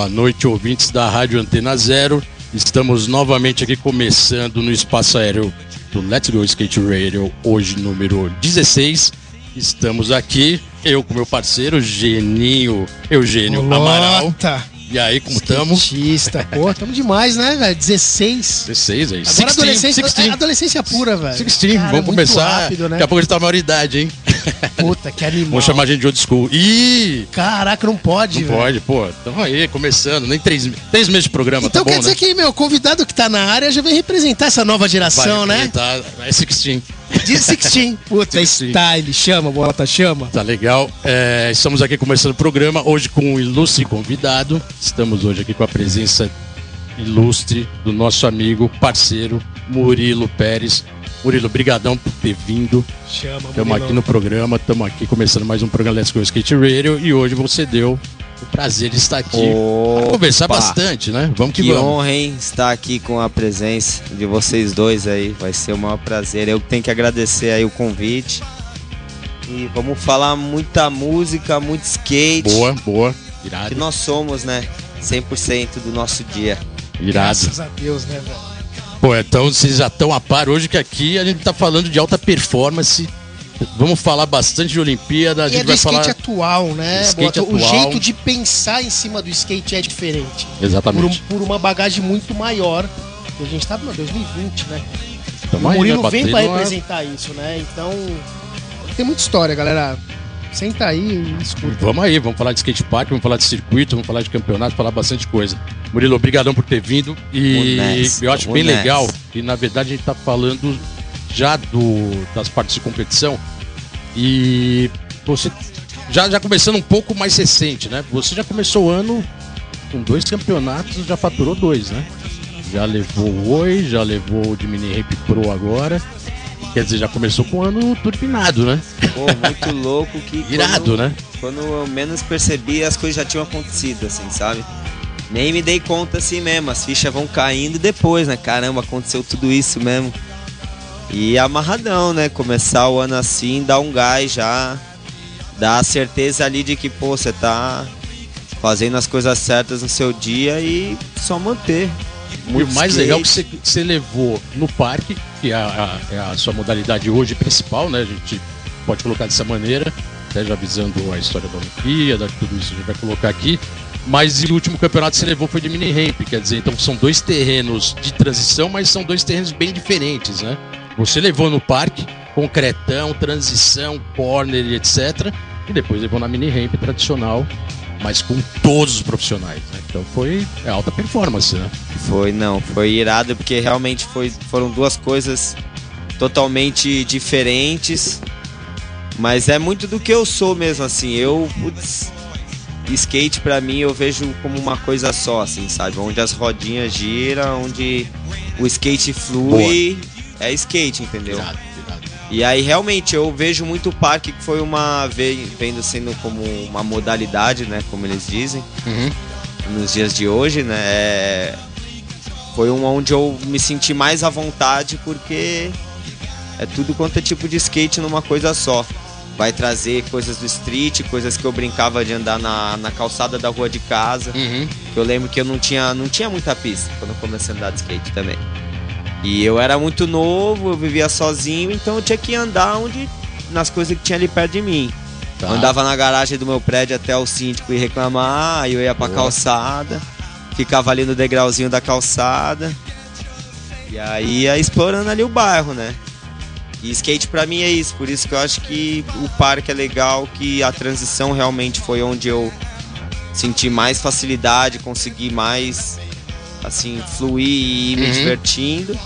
Boa noite, ouvintes da Rádio Antena Zero. Estamos novamente aqui começando no espaço aéreo do Let's Go Skate Radio, hoje número 16. Estamos aqui, eu com meu parceiro Geninho Eugênio Amaral. E aí, como estamos? Pô, tamo demais, né, velho? 16. 16 aí. Agora adolescência, é adolescência pura, velho. 16, Cara, vamos muito começar. Rápido, né? Daqui a pouco a gente tá maioridade, hein? Puta, que animal. Vamos chamar a gente de old school. Ih! Caraca, não pode, Não velho. pode, pô. Tamo aí, começando. Nem três, três meses de programa, Então tá quer bom, dizer né? que, meu, convidado que tá na área já vem representar essa nova geração, né? Tá, é 16. De 16. Puta, 16. style. Chama, Bolota, chama. Tá legal. É, estamos aqui começando o programa hoje com um ilustre convidado. Estamos hoje aqui com a presença ilustre do nosso amigo, parceiro Murilo Pérez. Murilo, brigadão por ter vindo. Chama, Estamos aqui no programa, estamos aqui começando mais um programa Let's Go Skate Radio e hoje você deu o prazer de estar aqui Opa! para conversar bastante, né? Vamos que, Que vamos. honra, hein? Estar aqui com a presença de vocês dois aí. Vai ser o maior prazer. Eu tenho que agradecer aí o convite. E vamos falar muita música, muito skate. Boa, boa. Que Irado, nós somos, né? 100% do nosso dia. irado. Graças a Deus, né, velho? Pô, então vocês já estão a par hoje que aqui a gente tá falando de alta performance. Vamos falar bastante de Olimpíada, a E gente é do vai skate falar. atual, né? Skate? O atual. jeito de pensar em cima do skate é diferente. Por, um- Exatamente. por uma bagagem muito maior. A gente tá em 2020, né? Tamo o aí, Murilo né, vem uma- representar isso, né? Então, tem muita história, galera. Senta aí e escuta. Vamos aí, vamos falar de skate park, vamos falar de circuito, vamos falar de campeonato, falar bastante coisa. Murilo, obrigadão por ter vindo. E eu acho bem legal que na verdade a gente tá falando já do, das partes de competição. E você já, já começando um pouco mais recente, né? Você já começou o ano com dois campeonatos, já faturou dois, né? Já levou o Oi, já levou o de Mini Ramp Pro agora. Quer dizer, já começou com o ano turbinado, né? Pô, muito louco que. Irado, quando, né? Quando eu menos percebi, as coisas já tinham acontecido, assim, sabe? Nem me dei conta assim mesmo, as fichas vão caindo depois, né? Caramba, aconteceu tudo isso mesmo. E amarradão, né? Começar o ano assim, dar um gás já. Dar a certeza ali de que, pô, você tá fazendo as coisas certas no seu dia e só manter. E Muito o mais skate. legal é que você, que você levou no parque, que é a, a- é a sua modalidade hoje principal, né? A gente pode colocar dessa maneira, até já avisando a história da Olimpíada, tudo isso a gente vai colocar aqui. Mas e o último campeonato que você levou foi de mini ramp, quer dizer, então são dois terrenos de transição, mas são dois terrenos bem diferentes, né? Você levou no parque, concretão, transição, corner e etc. E depois levou na mini ramp tradicional, mas com todos os profissionais, né? Então foi é alta performance, né? Foi, não, foi irado porque realmente foi, foram duas coisas totalmente diferentes. Mas é muito do que eu sou mesmo, assim. Eu, putz, skate pra mim eu vejo como uma coisa só, assim, sabe? Onde as rodinhas giram, onde o skate flui, é skate, entendeu? Irado, irado. E aí realmente eu vejo muito o parque que foi uma ve- vendo sendo como uma modalidade, né, como eles dizem Uhum. nos dias de hoje, né? é- Foi um onde eu me senti mais à vontade porque é tudo quanto é tipo de skate numa coisa só. Vai trazer coisas do street, coisas que eu brincava de andar na, na calçada da rua de casa. Uhum. Eu lembro que eu não tinha, não tinha muita pista quando eu comecei a andar de skate também. E eu era muito novo, eu vivia sozinho, então eu tinha que andar onde nas coisas que tinha ali perto de mim. Tá. Andava na garagem do meu prédio até o síndico ir reclamar, aí eu ia pra Boa. calçada, ficava ali no degrauzinho da calçada. E aí ia explorando ali o bairro, né? E skate pra mim é isso, por isso que eu acho que o parque é legal, que a transição realmente foi onde eu senti mais facilidade, consegui mais assim fluir e ir me Uhum. divertindo.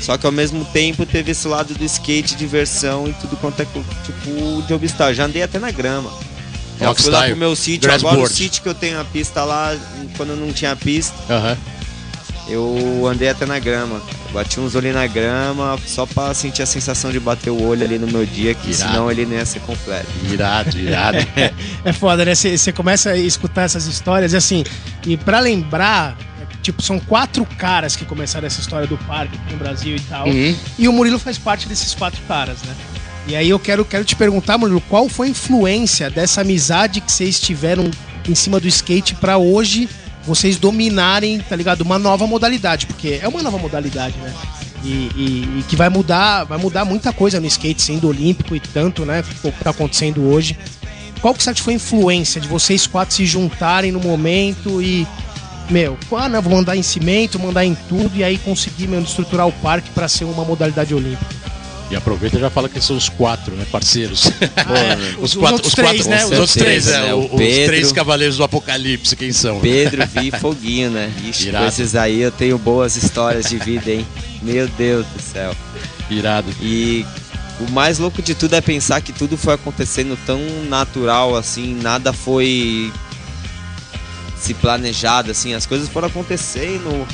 Só que ao mesmo tempo teve esse lado do skate, diversão e tudo quanto é tipo de obstáculo. Já andei até na grama. Eu fui lá pro meu sítio, agora board. o sítio que eu tenho a pista lá, quando não tinha pista, Aham. eu andei até na grama. Bati uns olhos na grama só pra sentir a sensação de bater o olho ali no meu dia, que Irado. senão ele não ia ser completo. Irado, irado. É foda, né? Você começa a escutar essas histórias e assim, e pra lembrar, tipo, são quatro caras que começaram essa história do parque aqui no Brasil e tal. Uhum. E o Murilo faz parte desses quatro caras, né? E aí eu quero, quero te perguntar, Murilo, qual foi a influência dessa amizade que vocês tiveram em cima do skate pra hoje vocês dominarem, tá ligado? Uma nova modalidade, porque é uma nova modalidade, né? E, e- e que vai mudar, vai mudar muita coisa no skate, sendo olímpico e tanto, né? O que tá acontecendo hoje. Qual que foi a influência de vocês quatro se juntarem no momento e, meu, ah, não, vou mandar em cimento, mandar em tudo e aí conseguir, meu, estruturar o parque pra ser uma modalidade olímpica? E aproveita e já fala que são os quatro, né, parceiros. É, os- os outros três, né? Os Os outros três, né? né? o- O Os Pedro. três cavaleiros do apocalipse, quem são? Pedro, Vi e Foguinho, né? Ixi, Irado. com esses aí eu tenho boas histórias de vida, hein? Meu Deus do céu. Irado. E o mais louco de tudo é pensar que tudo foi acontecendo tão natural assim, nada foi se planejado assim, as coisas foram acontecendo.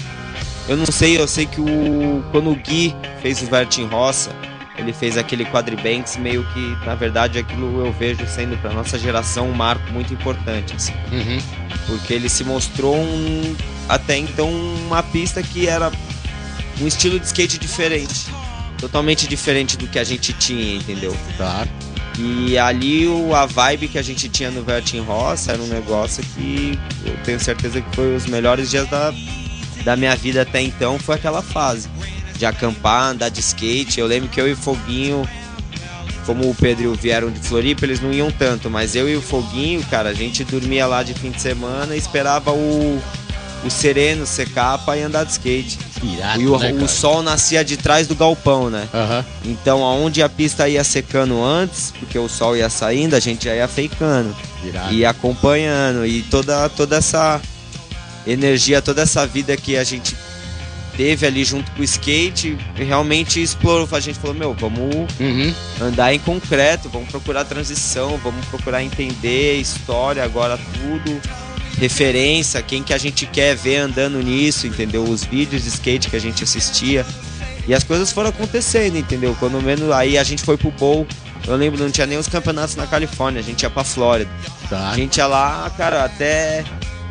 Eu não sei, eu sei que o quando o Gui fez o Vert em Roça, ele fez aquele quadribanks meio que, na verdade, aquilo eu vejo sendo para nossa geração um marco muito importante assim Uhum. porque ele se mostrou um, até então uma pista que era um estilo de skate diferente, totalmente diferente do que a gente tinha, entendeu? Tá. E ali o, a vibe que a gente tinha no Vertin Roça era um negócio que eu tenho certeza que foi os melhores dias da, da minha vida até então, foi aquela fase de acampar, andar de skate. Eu lembro que eu e o Foguinho, como o Pedro e o vieram de Floripa, eles não iam tanto, mas eu e o Foguinho, cara, a gente dormia lá de fim de semana e esperava o, o sereno secar pra ir andar de skate. Irado, e o, né, o sol nascia de trás do galpão, né? Aham. Então, aonde a pista ia secando antes, porque o sol ia saindo, a gente já ia Irado. ia acompanhando e toda toda essa energia, toda essa vida que a gente teve ali junto com o skate, realmente explorou. A gente falou, meu, vamos Uhum. andar em concreto, vamos procurar transição, vamos procurar entender história, agora tudo, referência, quem que a gente quer ver andando nisso, entendeu? Os vídeos de skate que a gente assistia. E as coisas foram acontecendo, entendeu? Quando menos aí a gente foi pro bowl, eu lembro, não tinha nem os campeonatos na Califórnia, a gente ia pra Flórida. Tá. A gente ia lá, cara, até.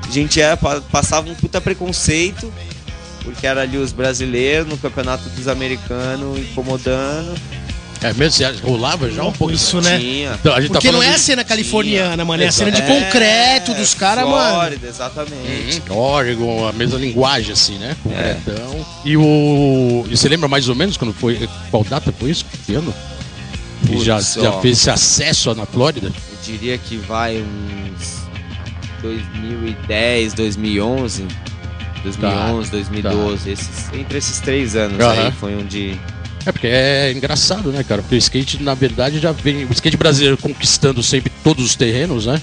A gente ia, pa- passava um puta preconceito, porque era ali os brasileiros no campeonato dos americanos incomodando. É mesmo? Você rolava já um pouco? Isso, né? Tinha. Então, a gente Porque tá não é a cena californiana, mano, é a cena de Exato. concreto dos caras, mano. Flórida, exatamente. Uhum. Oregon, a mesma linguagem, assim, né? É. Concretão. E o. E você lembra mais ou menos quando foi. Qual data foi isso? Que ano? Já, já fez esse acesso na Flórida? Eu diria que vai uns 2010, 2011. 2011, 2012, esses, entre esses três anos Aham. aí foi onde. É porque é engraçado, né, cara? Porque o skate, na verdade, já vem. O skate brasileiro conquistando sempre todos os terrenos, né?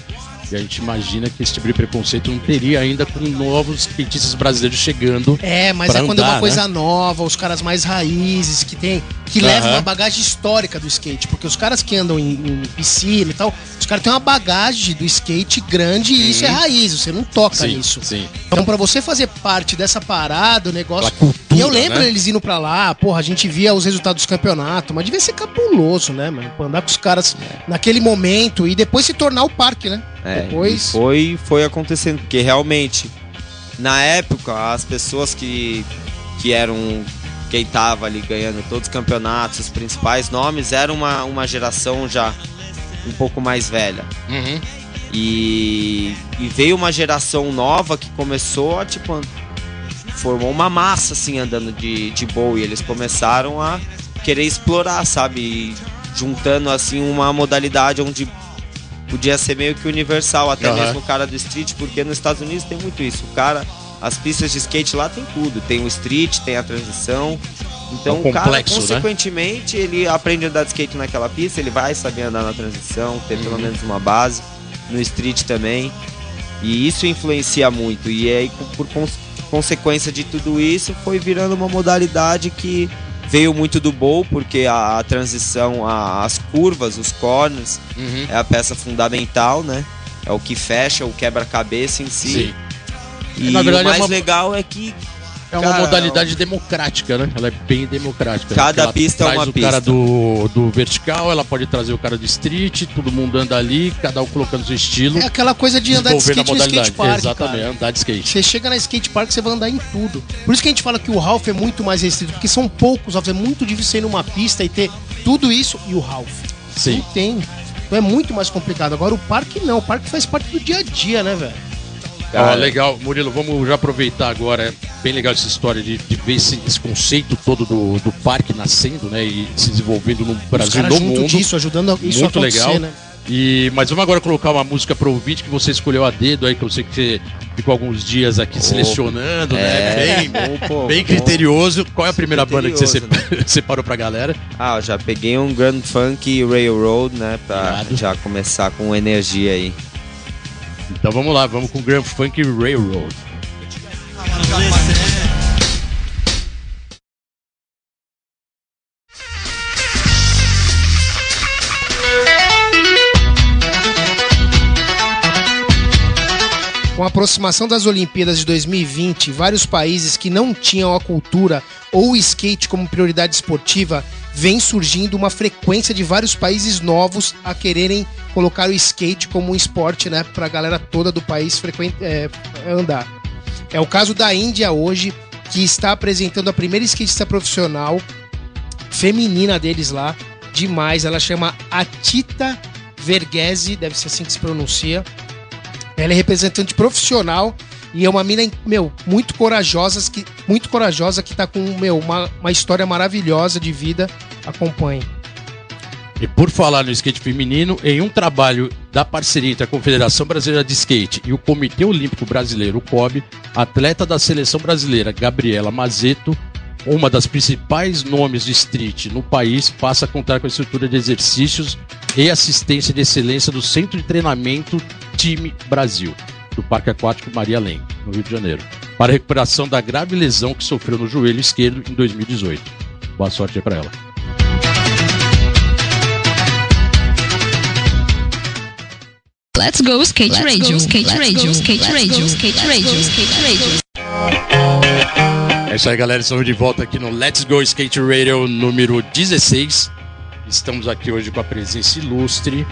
E a gente imagina que esse tipo de preconceito não teria ainda com novos skatistas brasileiros chegando. É, mas é quando é andar, uma coisa né? nova, os caras mais raízes, que tem. Que Aham. levam uma bagagem histórica do skate. Porque os caras que andam em, em piscina e tal, os caras têm uma bagagem do skate grande e isso é raiz, você não toca Sim, nisso. sim. Então, pra você fazer parte dessa parada, o negócio. Cultura, e eu lembro né? eles indo pra lá, porra, a gente via os resultados dos campeonatos, mas devia ser cabuloso, né, mano? Pra andar com os caras naquele momento e depois se tornar o parque, né? É, Depois- e foi, foi acontecendo, porque realmente, na época, as pessoas que, que eram. Quem tava ali ganhando todos os campeonatos, os principais nomes, era uma, uma geração já um pouco mais velha. Uhum. E, e veio uma geração nova que começou a, tipo, formou uma massa, assim, andando de, de boa. E eles começaram a querer explorar, sabe? E juntando, assim, uma modalidade onde podia ser meio que universal, até Aham. mesmo o cara do street, porque nos Estados Unidos tem muito isso. O cara, as pistas de skate lá tem tudo. Tem o street, tem a transição. Então É um o cara, né? consequentemente, ele aprende a andar de skate naquela pista, ele vai saber andar na transição, ter pelo Uhum. menos uma base. No street também. E isso influencia muito. E aí, por cons- consequência de tudo isso, foi virando uma modalidade que veio muito do bowl, porque a, a transição, a- as curvas, os corners, Uhum. é a peça fundamental, né? é o que fecha o quebra-cabeça em si. Sim. E Na verdade, o é mais uma- legal é que É uma Cara, modalidade democrática, né? Ela é bem democrática. né? Cada ela pista é traz uma o cara pista. do, do vertical, ela pode trazer o cara do street, todo mundo anda ali, cada um colocando seu estilo. É aquela coisa de andar de skate no skate park, Exatamente, cara. andar de skate. Você chega na skate park, você vai andar em tudo. Por isso que a gente fala que o Ralph é muito mais restrito, porque são poucos. É muito difícil você ir numa pista e ter tudo isso e o Ralph. Sim. Não tem. Então é muito mais complicado. Agora o parque não. O parque faz parte do dia a dia, né, velho? Ó, Cara. legal, Murilo, vamos já aproveitar agora. É bem legal essa história de, de ver esse, esse conceito todo do, do parque nascendo, né? E se desenvolvendo no Brasil, no mundo. disso, ajudando a- isso Muito legal. né? E, mas vamos agora colocar uma música pro ouvinte que você escolheu a dedo aí, que eu sei que você ficou alguns dias aqui selecionando, né? É, Bem, bom, bem bom. criterioso. Qual é a primeira banda que você separ- separou pra galera? Ah, eu já peguei um Grand Funk Railroad, né? Pra Irado. já começar com energia aí. Então vamos lá, vamos com Grand Funk Railroad. Aproximação das Olimpíadas de 2020, vários países que não tinham a cultura ou o skate como prioridade esportiva, vem surgindo uma frequência de vários países novos a quererem colocar o skate como um esporte, né, para a galera toda do país é, andar. É o caso da Índia hoje, que está apresentando a primeira skatista profissional feminina deles lá, demais. Ela chama Atita Verghese, deve ser assim que se pronuncia. Ela é representante profissional e é uma mina, meu, muito corajosa, que, muito corajosa que tá com, meu, uma, uma história maravilhosa de vida. Acompanhe. E por falar no skate feminino, em um trabalho da parceria entre a Confederação Brasileira de Skate e o Comitê Olímpico Brasileiro, o COB, atleta da seleção brasileira, Gabriela Mazeto, uma das principais nomes de street no país, passa a contar com a estrutura de exercícios e assistência de excelência do Centro de Treinamento Time Brasil, do Parque Aquático Maria Lenk, no Rio de Janeiro, para a recuperação da grave lesão que sofreu no joelho esquerdo em 2018. Boa sorte aí para ela. Let's go skate radio, skate radio, skate radio, skate radio, skate radio. É isso aí, galera. Estamos de volta aqui no Let's Go Skate Radio número 16. Estamos aqui hoje com a presença ilustre.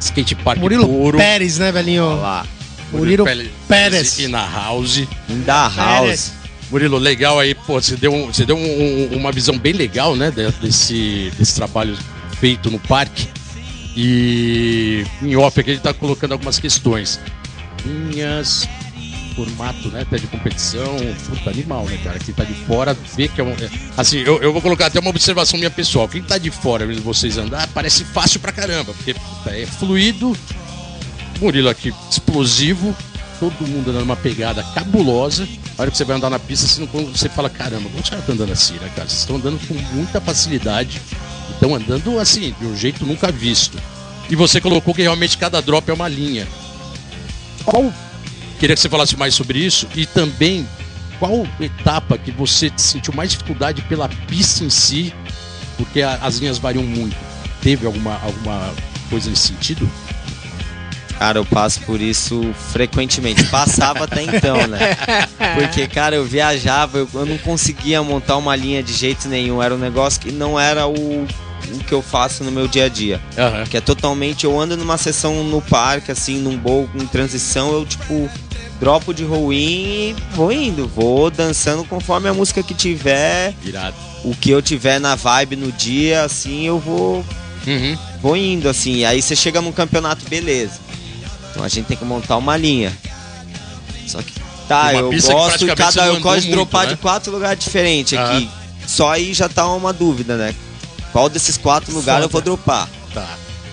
Skate Park Murilo Puro. Pérez, né, velhinho? Olha lá. Murilo Pele- Pérez. E na House. Da House. Pérez. Murilo, legal aí, pô, você deu, um- você deu um- um- uma visão bem legal, né, de- desse, desse trabalho feito no parque. E em off aqui a gente tá colocando algumas questões. Linhas, formato, né, até de competição, puta, animal, né, cara? Quem tá de fora vê que é um... é- Assim, eu, eu vou colocar até uma observação minha pessoal. Quem tá de fora, vendo vocês andar, parece fácil pra caramba, porque puta, é fluido, Murilo aqui, explosivo, todo mundo andando uma pegada cabulosa. A hora que você vai andar na pista, você, não, você fala, caramba, como os caras estão andando assim, né, cara? Vocês estão andando com muita facilidade. Estão andando assim, de um jeito nunca visto. E você colocou que realmente cada drop é uma linha. Qual. Queria que você falasse mais sobre isso e também qual etapa que você sentiu mais dificuldade pela pista em si, porque a- as linhas variam muito. Teve alguma, alguma coisa nesse sentido? Cara, eu passo por isso frequentemente. Passava até então, né? Porque, cara, eu viajava, eu, eu não conseguia montar uma linha de jeito nenhum. Era um negócio que não era o, o que eu faço no meu dia a dia. Aham. Que é totalmente. Eu ando numa sessão no parque, assim, num bowl, em transição, eu, tipo, dropo de roll-in e vou indo. Vou dançando conforme a música que tiver, Irado. o que eu tiver na vibe no dia, assim, eu vou Uhum. vou indo assim. Aí você chega num campeonato, beleza. Então a gente tem que montar uma linha. Só que tá, Uma eu gosto de cada eu gosto de dropar né? de quatro lugares diferentes Aham. aqui. Só aí já tá uma dúvida, né? Qual desses quatro lugares eu vou dropar? Tá.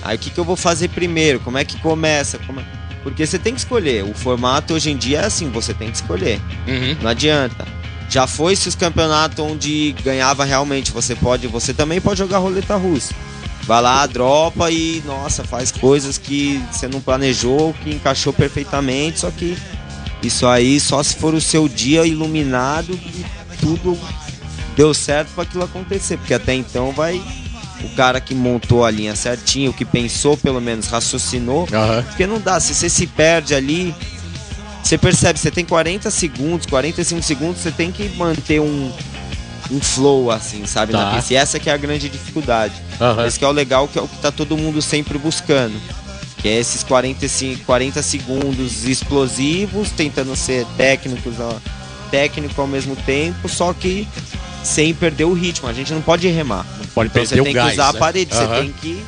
Aí o que, que eu vou fazer primeiro? Como é que começa? Como é- Porque você tem que escolher. O formato hoje em dia é assim, você tem que escolher. Uhum. Não adianta. Já foi se os campeonatos onde ganhava realmente, você pode, você também pode jogar roleta russa. Vai lá, dropa e nossa, faz coisas que você não planejou, que encaixou perfeitamente, só que isso aí só se for o seu dia iluminado e tudo deu certo para aquilo acontecer, porque até então vai o cara que montou a linha certinho, que pensou pelo menos, raciocinou. Aham. Porque não dá, se você se perde ali, você percebe, você tem 40 segundos, 45 segundos, você tem que manter um, um flow, assim, sabe, Tá. na pista. E essa que é a grande dificuldade. Aham. Esse que é o legal, que é o que tá todo mundo sempre buscando. Que é esses 45, 40 segundos explosivos, tentando ser técnicos, ó, técnico ao mesmo tempo, só que sem perder o ritmo. A gente não pode remar. Pode Então perder você o tem gás, que usar né? a parede, Aham. você tem que.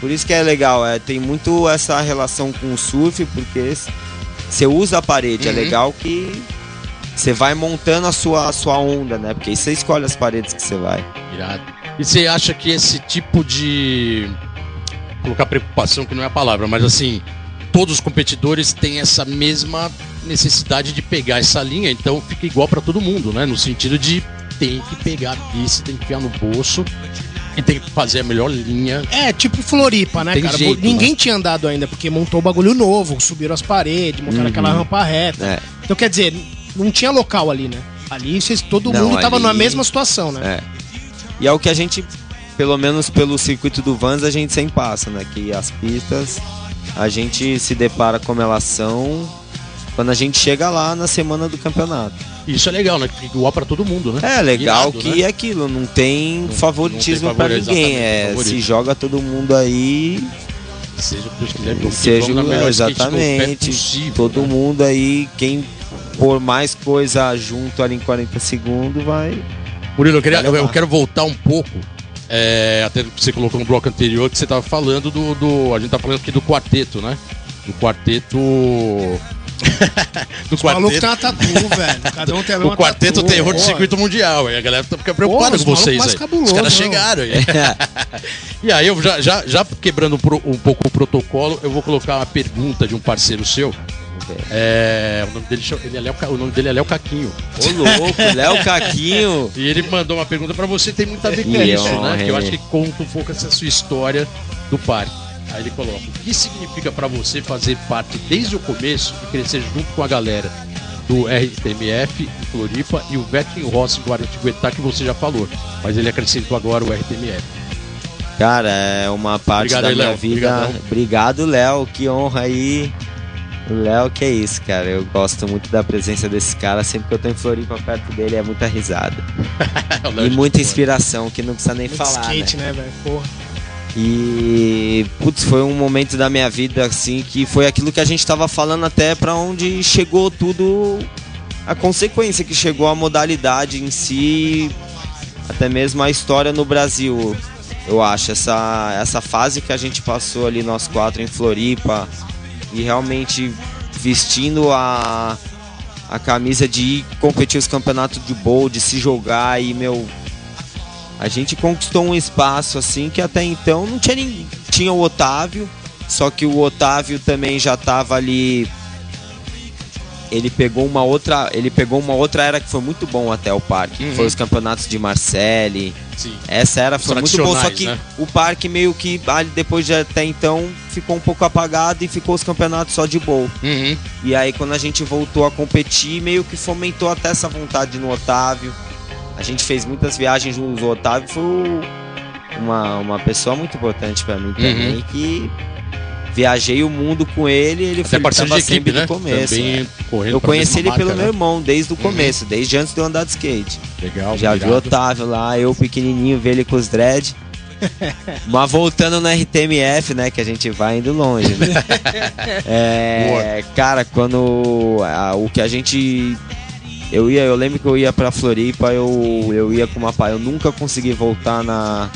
Por isso que é legal, é, tem muito essa relação com o surf, porque você usa a parede, é Uhum. legal que você vai montando a sua, a sua onda, né? Porque aí você escolhe as paredes que você vai. Irado. E você acha que esse tipo de. colocar preocupação, que não é a palavra, mas assim, todos os competidores têm essa mesma necessidade de pegar essa linha, então fica igual para todo mundo, né? No sentido de tem que pegar a pista, tem que enfiar no bolso e tem que fazer a melhor linha. É, tipo Floripa, né, Tem cara? jeito, Ninguém tinha andado ainda, porque montou um bagulho novo, subiram as paredes, montaram Uhum. aquela rampa reta. É. Então, quer dizer, não tinha local ali, né? Ali vocês, todo Não, mundo tava ali- na mesma situação, né? É. E é o que a gente, pelo menos pelo circuito do Vans, a gente sempre passa, né? Que as pistas a gente se depara como elas são quando a gente chega lá na semana do campeonato. Isso é legal, né? Igual para todo mundo, né? É legal Irado, que né? é aquilo, não tem Não- favoritismo não tem pra favori- ninguém. É, favorito. se joga todo mundo aí, Seja o que Deus quiser, vamos- seja melhor exatamente. possível, todo né? mundo aí, quem pôr mais coisa junto ali em 40 segundos vai. Murilo, eu, queria- levar. eu quero voltar um pouco. é, até você colocou no bloco anterior que você estava falando do, do- A gente tá falando aqui do quarteto, né? Do quarteto. do Os malucos têm quarteto. uma tatu, velho. Cada um tem a mesma O quarteto tatu, terror do circuito mundial. E a galera tá fica preocupada com vocês aí. cabuloso, Os caras não. chegaram aí. E aí, eu já, já, já quebrando um, pouco o protocolo, eu vou colocar uma pergunta de um parceiro seu. É, o, nome dele, ele é Léo o nome dele é Léo Caquinho. Ô louco, Léo Caquinho. E ele mandou uma pergunta pra você, tem muito a ver com isso, né? Que eu acho que conta um pouco essa sua história do parque. Aí ele coloca: o que significa pra você fazer parte desde o começo e crescer junto com a galera do RTMF em Floripa e o Vetting Rossi em Guaratinguetá, que você já falou. Mas ele acrescentou agora o RTMF. Cara, é uma parte Obrigado da aí, minha Léo. vida. Obrigadão. Obrigado, Léo. Que honra aí. O Léo, que é isso, cara. Eu gosto muito da presença desse cara. Sempre que eu tô em Floripa perto dele, é muita risada. Léo E muita inspiração, que não precisa nem Muito falar. né? skate, né, velho? Porra. E putz, foi um momento da minha vida assim que foi aquilo que a gente tava falando até pra onde chegou tudo a consequência que chegou a modalidade em si, até mesmo a história no Brasil. Eu acho essa essa fase que a gente passou ali nós quatro em Floripa e realmente vestindo a a camisa de ir competir os campeonatos de bowl, de se jogar e meu a gente conquistou um espaço assim que até então não tinha ninguém. Tinha o Otávio, só que o Otávio também já tava ali. Ele pegou uma outra, ele pegou uma outra era que foi muito bom até o parque, que Uhum. foi os campeonatos de Marseille. Sim. Essa era foi muito bom, só que né? o parque meio que ali depois de até então ficou um pouco apagado e ficou os campeonatos só de bowl. Uhum. E aí quando a gente voltou a competir, meio que fomentou até essa vontade no Otávio. A gente fez muitas viagens juntos. O Otávio foi uma, uma pessoa muito importante pra mim também, Uhum. que viajei o mundo com ele, ele Até foi parceiro de equipe, sempre né? do começo. Também né? correndo Eu conheci ele marca, pelo né? meu irmão desde o começo, desde antes de eu andar de skate. Legal, Já vi o obrigado. Otávio lá, eu pequenininho, ver ele com os dread. Mas voltando no RTMF, né, que a gente vai indo longe, né? É, cara, quando a- o que a gente eu ia, eu lembro que eu ia pra Floripa, eu eu ia com uma eu nunca consegui voltar na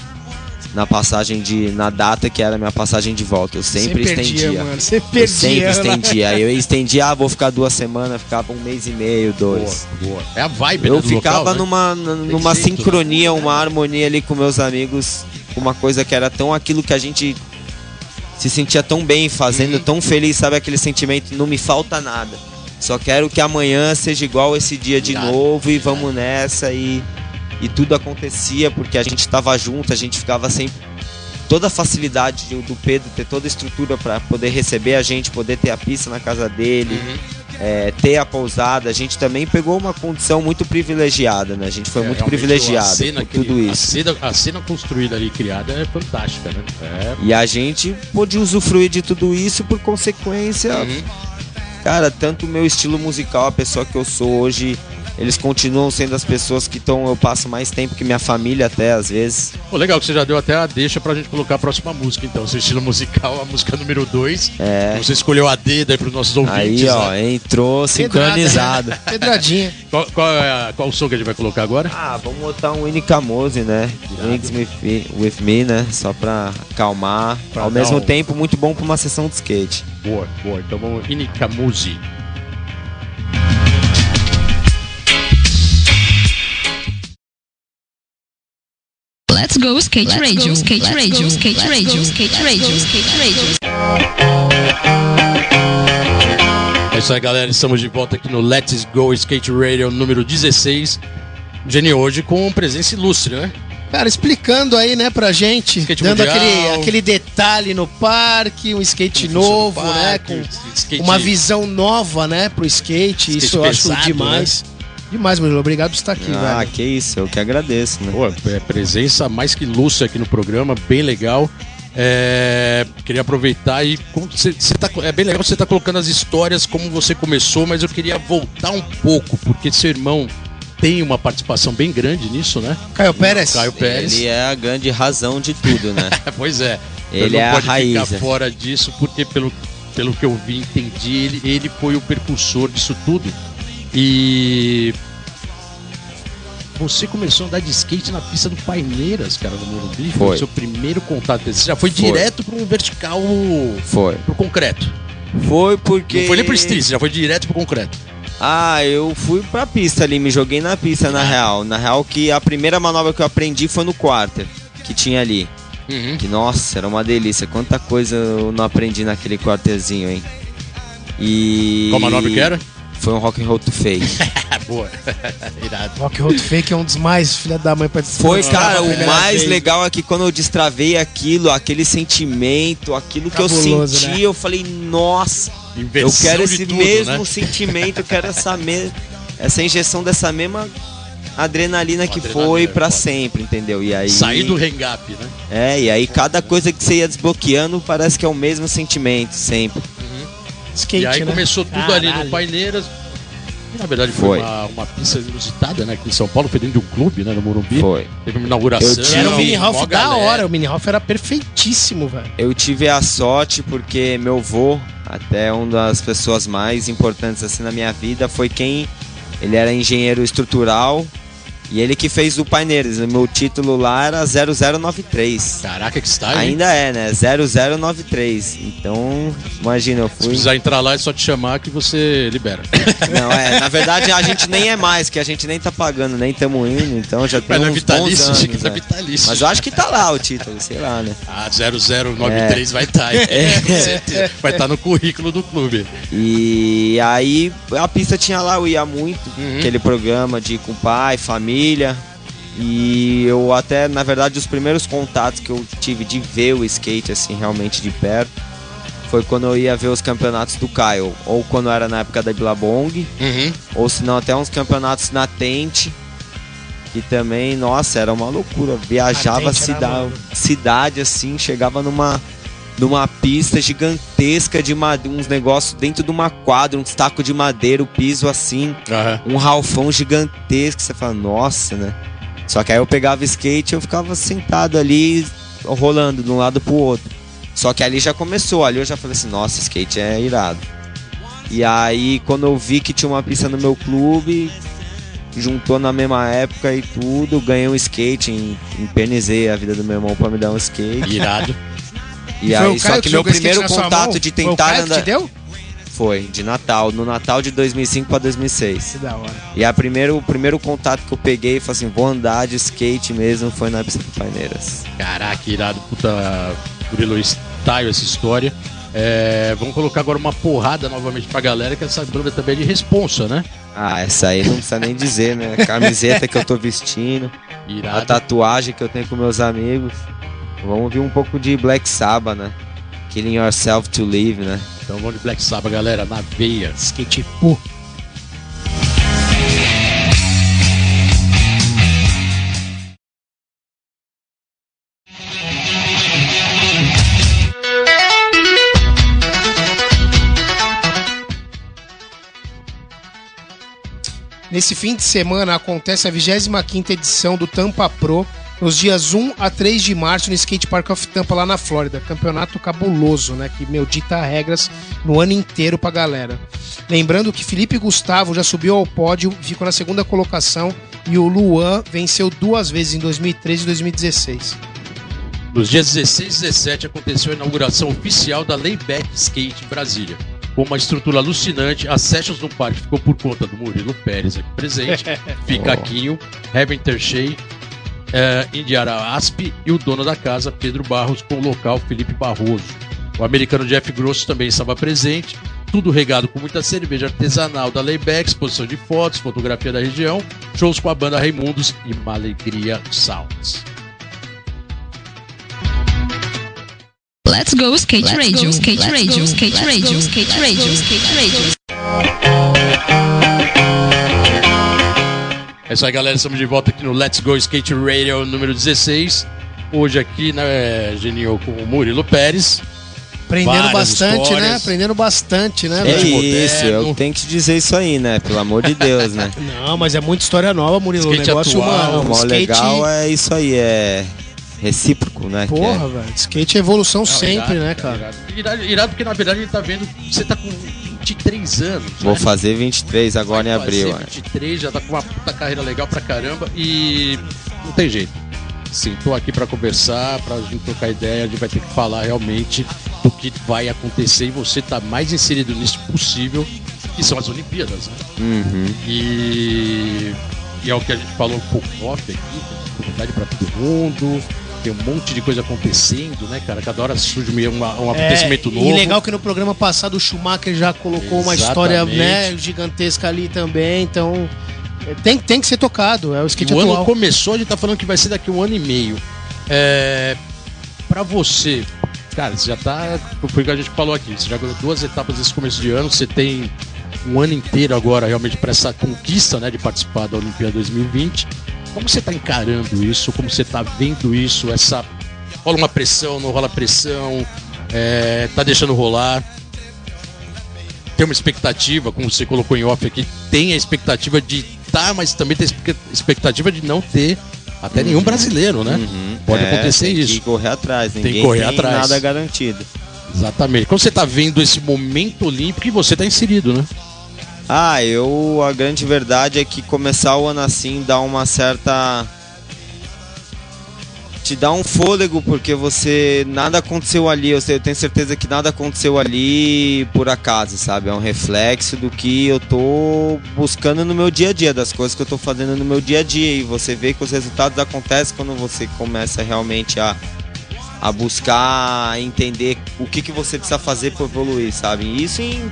na passagem de na data que era a minha passagem de volta. Eu sempre Você perdia, estendia. mano. Você Eu perdia. sempre né? estendia. Aí eu estendia, ah, vou ficar duas semanas, ficava um mês e meio, Boa, dois. boa. É a vibe Eu né, do ficava local, né? numa, numa jeito, né? sincronia, uma harmonia ali com meus amigos, uma coisa que era tão aquilo que a gente se sentia tão bem fazendo, tão feliz, sabe aquele sentimento, não me falta nada. Só quero que amanhã seja igual esse dia de Irado, novo e vamos nessa e e tudo acontecia porque a gente estava junto, a gente ficava sempre toda a facilidade de- do Pedro ter toda a estrutura para poder receber a gente, poder ter a pista na casa dele. Uhum. é, ter a pousada, a gente também pegou uma condição muito privilegiada, né? A gente foi É, muito privilegiado a cena por que- tudo A isso. cena, a cena construída ali, criada, é fantástica, né? É. E a gente pôde usufruir de tudo isso por consequência. Uhum. Cara, tanto o meu estilo musical, a pessoa que eu sou hoje, eles continuam sendo as pessoas que estão. Eu passo mais tempo que minha família, até às vezes. Pô, legal que você já deu até a deixa pra gente colocar a próxima música, então. Seu estilo musical, a música número 2. É. Você escolheu a dedo aí pros nossos ouvintes. Aí, ó, né? entrou sincronizado. Pedrada, né? Pedradinha. Qual, qual é qual o som que a gente vai colocar agora? Ah, vamos botar um Winnie Camose, né? Wings with, me- with Me, né? Só pra acalmar. Pra Ao mesmo um- tempo, muito bom pra uma sessão de skate. Boa, boa. Então vamos. Inikamuzi. Let's go skate radio, skate radio, skate radio, skate radio, skate radio. É isso aí, galera. Estamos de volta aqui no Let's Go Skate Radio número 16. Geni, hoje com presença ilustre, né? Cara, explicando aí, né, pra gente, Skate dando mundial. aquele, aquele detalhe no parque, um skate novo, né, parque, com skate- uma visão nova, né, pro skate. Skate Isso eu acho pesado, demais. Demais, Murilo. Obrigado por estar aqui, ah, velho. que isso, eu que agradeço, né? Pô, é presença mais que ilustre aqui no programa, bem legal. É, queria aproveitar e você, você tá, é bem legal você estar colocando as histórias como você começou, mas eu queria voltar um pouco, porque seu irmão tem uma participação bem grande nisso, né? Caio Pérez. Caio Pérez. Ele é a grande razão de tudo, né? pois é. Ele não é a pode raiz, ficar fora disso, porque pelo, pelo que eu vi, entendi, ele, ele foi o percursor disso tudo. E você começou a andar de skate na pista do Paineiras, cara, no Morumbi. Foi o Foi. seu primeiro contato. Você já foi, Foi. direto para um vertical Foi. pro concreto. Foi porque. Não foi nem pro street, já foi direto pro concreto. Ah, eu fui pra pista ali, me joguei na pista, na real. Na real, que a primeira manobra que eu aprendi foi no quarter, que tinha ali. Que, nossa, era uma delícia. Quanta coisa eu não aprendi naquele quarterzinho, hein? E. Qual manobra que era? Foi um rock and roll to fake. Boa. Irado. Rock Road Fake é um dos mais filha da mãe pra Foi, cara, o mais vez. legal é que quando eu destravei aquilo, aquele sentimento, aquilo que eu Cabuloso, senti, né? eu falei, nossa, eu Inversão quero esse tudo, mesmo né? sentimento, eu quero essa, me... essa injeção dessa mesma adrenalina que Adrenalina, foi pra foda. sempre, entendeu? E aí. Sair do hang-up, né? É, e aí cada coisa que você ia desbloqueando parece que é o mesmo sentimento, sempre. Skate, e aí né? começou tudo ali no Caralho. Paineiras. E, na verdade foi, Foi. Uma, uma pista inusitada, né? Aqui em São Paulo, foi dentro de um clube, né? No Morumbi. Foi. Teve uma inauguração. Tinha Era um mini Ralph da galera. hora. O mini Ralph era perfeitíssimo, velho. Eu tive a sorte porque meu vô, até uma das pessoas mais importantes assim na minha vida, foi quem ele era engenheiro estrutural e ele que fez o Paineiras. O meu título lá era 0093. Caraca, que style. Ainda é, né? 0093. Então, imagina, eu Se fui. precisar entrar lá, é só te chamar que você libera. Não, é, na verdade a gente nem é mais, que a gente nem tá pagando, nem estamos indo, então já tem Mas é uns vitalício, bons anos, tá né? vitalício. Mas eu acho que tá lá o título, sei lá, né? Ah, 0093 vai estar, é, com certeza. Vai estar no currículo do clube. E aí a pista tinha lá, eu ia muito, Uhum. aquele programa de ir com pai, família. E eu até, na verdade, os primeiros contatos que eu tive de ver o skate assim realmente de perto foi quando eu ia ver os campeonatos do Kyle, ou quando era na época da Billabong, Uhum. ou se não até uns campeonatos na Tente. Que também, nossa, era uma loucura. Viajava A Tente era cida mano. cidade assim, chegava numa numa pista gigantesca de madeira, uns negócios dentro de uma quadra, um taco de madeira, o piso assim, Aham. um ralfão gigantesco, você fala, nossa, né? Só que aí eu pegava skate e eu ficava sentado ali, rolando de um lado pro outro. Só que ali já começou, ali eu já falei assim, nossa, skate é irado. E aí quando eu vi que tinha uma pista no meu clube, juntou na mesma época e tudo, ganhei um skate, em- a vida do meu irmão pra me dar um skate. Irado. E Foi aí, o só que meu jogou skate primeiro contato de Foi o tentar Caio que andar te deu? foi de Natal, no Natal de 2005 pra 2006. Que da hora. E a primeiro, o primeiro contato que eu peguei e falei assim, vou andar de skate mesmo, foi na Paineiras. Caraca, irado. Puta, Murilo, style essa história. É, vamos colocar agora uma porrada novamente pra galera, que essa banda também é de responsa, né? Ah, essa aí não precisa nem dizer, né? A camiseta que eu tô vestindo, a Irado. tatuagem que eu tenho com meus amigos. Vamos ouvir um pouco de Black Sabbath, né? Killing Yourself to Live, né? Então vamos de Black Sabbath, galera, na veia. Skate pô. Nesse fim de semana acontece a 25ª edição do Tampa Pro, nos dias 1 a 3 de março no Skate Park of Tampa, lá na Flórida. Campeonato cabuloso, né? Que, meu, dita regras no ano inteiro pra galera. Lembrando que Felipe Gustavo já subiu ao pódio, ficou na segunda colocação, e o Luan venceu duas vezes, em 2013 e 2016. Nos dias 16 e 17 aconteceu a inauguração oficial da Layback Skate Brasília. Com uma estrutura alucinante, as sessions no parque ficou por conta do Murilo Pérez aqui presente, Ficaquinho, Heaven Terchei, eh, Indiara Asp e o dono da casa, Pedro Barros, com o local Felipe Barroso. O americano Jeff Grosso também estava presente, tudo regado com muita cerveja artesanal da Layback, exposição de fotos, fotografia da região, shows com a banda Raimundos e uma alegria Sounds. Let's go skate radio, skate radio, skate radio, skate radio, skate radio. É isso aí, galera. Estamos de volta aqui no Let's Go Skate Radio número 16. Hoje aqui, né, Geninho, com o Murilo Pérez. Aprendendo Várias bastante, histórias. né? Aprendendo bastante, né? É velho? isso, eu tenho que te dizer isso aí, né? Pelo amor de Deus, né? Não, mas é muita história nova, Murilo. O Skate negócio, atual, mano. O mal skate... legal é isso aí, é recíproco, né? Que Porra, é- velho. Skate é evolução Não, sempre, irado, né, cara? Irado, irado, irado porque na verdade ele tá vendo. Você tá com 23 anos. Vou né? fazer 23 agora em Vai fazer abril. é. 23, já tá com uma puta carreira legal pra caramba e não tem jeito. Sim, tô aqui pra conversar, pra gente trocar ideia, a gente vai ter que falar realmente do que vai acontecer e você tá mais inserido nisso possível, que são as Olimpíadas, né? Uhum. E, e é o que a gente falou um pouco off aqui, tem oportunidade pra todo mundo, tem um monte de coisa acontecendo, né, cara? Cada hora surge uma- um acontecimento É, novo. E legal que no programa passado o Schumacher já colocou uma história Exatamente. né, gigantesca ali também, então é, tem, tem que ser tocado, é o skate o ano atual. começou, a gente tá falando que vai ser daqui um ano e meio. É, para você, cara, você já tá. Foi o que a gente falou aqui. Você já ganhou duas etapas nesse começo de ano. Você tem um ano inteiro agora realmente para essa conquista, né, de participar da Olimpíada 2020. Como você tá encarando isso? Como você tá vendo isso? Essa rola uma pressão, não rola pressão? É, tá deixando rolar? Tem uma expectativa, como você colocou em off aqui, tem a expectativa de estar, mas também tem a expecta- expectativa de não ter até nenhum brasileiro, né? Uhum. Pode É, acontecer tem isso. que correr atrás, que ninguém correr tem atrás. nada garantido. Exatamente. Como você tá vendo esse momento olímpico e você tá inserido, né? Ah, eu. A grande verdade é que começar o ano assim dá uma certa. Te dá um fôlego, porque você. Nada aconteceu ali. Eu, tenho certeza que nada aconteceu ali por acaso, sabe? É um reflexo do que eu tô buscando no meu dia a dia, das coisas que eu tô fazendo no meu dia a dia. E você vê que os resultados acontecem quando você começa realmente a, a buscar entender o que, que você precisa fazer para evoluir, sabe? Isso em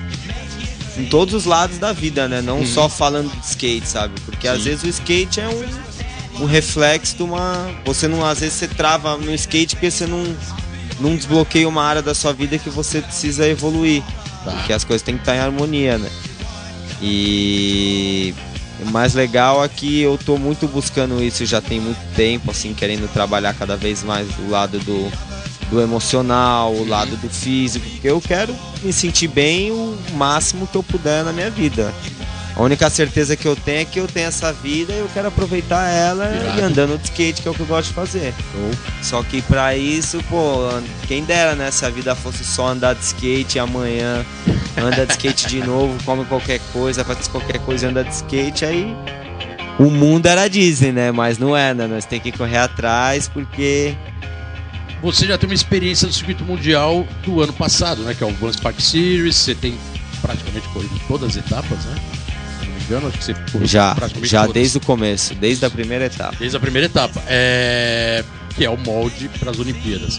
em todos os lados da vida, né? Não só falando de skate, sabe? Porque às Sim. vezes o skate é um, um reflexo de uma. Você não. Às vezes você trava no skate porque você não, não desbloqueia uma área da sua vida que você precisa evoluir. Tá. Porque as coisas têm que estar em harmonia, né? E o mais legal é que eu tô muito buscando isso já tem muito tempo, assim, querendo trabalhar cada vez mais o lado do, do emocional, o lado do físico, porque eu quero me sentir bem o máximo que eu puder na minha vida. A única certeza que eu tenho é que eu tenho essa vida e eu quero aproveitar ela e andando de skate, que é o que eu gosto de fazer. Só que pra isso, pô, quem dera, né? Se a vida fosse só andar de skate e amanhã anda de skate de novo, come qualquer coisa, faz qualquer coisa e anda de skate, aí o mundo era Disney, né? Mas não é, né? Nós tem que correr atrás porque Você já tem uma experiência do circuito mundial do ano passado, né? Que é o Vans Park Series. Você tem praticamente corrido todas as etapas, né? Se não me engano, acho que você correu já, praticamente já todas. desde o começo, desde a primeira etapa. Desde a primeira etapa. É... Que é o molde para as Olimpíadas.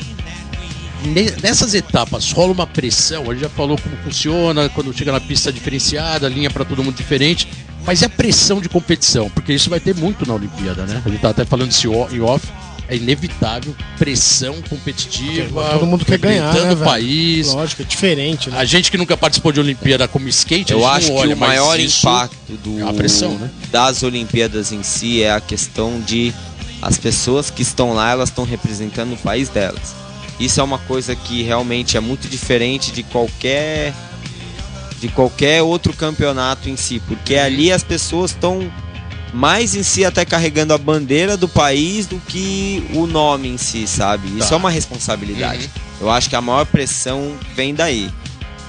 Ne- Nessas etapas rola uma pressão, a gente já falou como funciona, quando chega na pista diferenciada, linha para todo mundo diferente, mas e a pressão de competição? Porque isso vai ter muito na Olimpíada, né? A gente tá até falando isso em off, é inevitável, pressão competitiva, Todo mundo quer ganhar, né, o velho? país. Lógico, é diferente, né? A gente que nunca participou de Olimpíada como skate, a Eu gente acho não que olha, o maior impacto do, é a pressão, né? das Olimpíadas em si é a questão de as pessoas que estão lá, elas estão representando o país delas. Isso é uma coisa que realmente é muito diferente de qualquer de qualquer outro campeonato em si, porque ali as pessoas estão mais em si até carregando a bandeira do país do que o nome em si, sabe? Isso Tá. é uma responsabilidade. Eu acho que a maior pressão vem daí,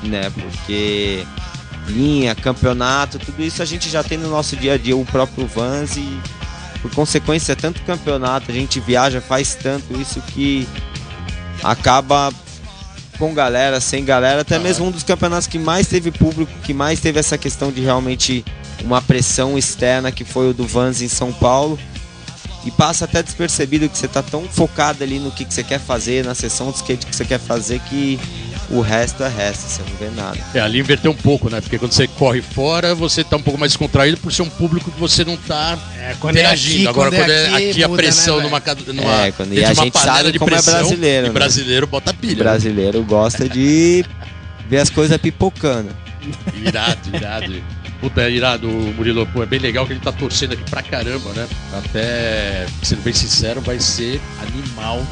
né? Porque linha, campeonato, tudo isso a gente já tem no nosso dia a dia, o próprio Vans e por consequência, é tanto campeonato, a gente viaja, faz tanto isso que acaba com galera, sem galera, até Aham. mesmo um dos campeonatos que mais teve público, que mais teve essa questão de realmente uma pressão externa, que foi o do Vans em São Paulo. E passa até despercebido que você tá tão focado ali no que, que você quer fazer, na sessão de skate que você quer fazer, que o resto é resto, você não vê nada. É, ali inverteu um pouco, né? Porque quando você corre fora, você tá um pouco mais descontraído por ser um público que você não tá É, quando é interagindo. aqui, Agora, quando quando é é aqui, aqui, a muda, pressão né, numa, numa, É, quando- e a gente sabe de como é pressão, brasileiro, E né? brasileiro bota O pilha. né? brasileiro gosta de ver as coisas pipocando. Irado, irado. Puta, é irado, Murilo. Pô, é bem legal que ele tá torcendo aqui pra caramba, né? Até, sendo bem sincero, vai ser animal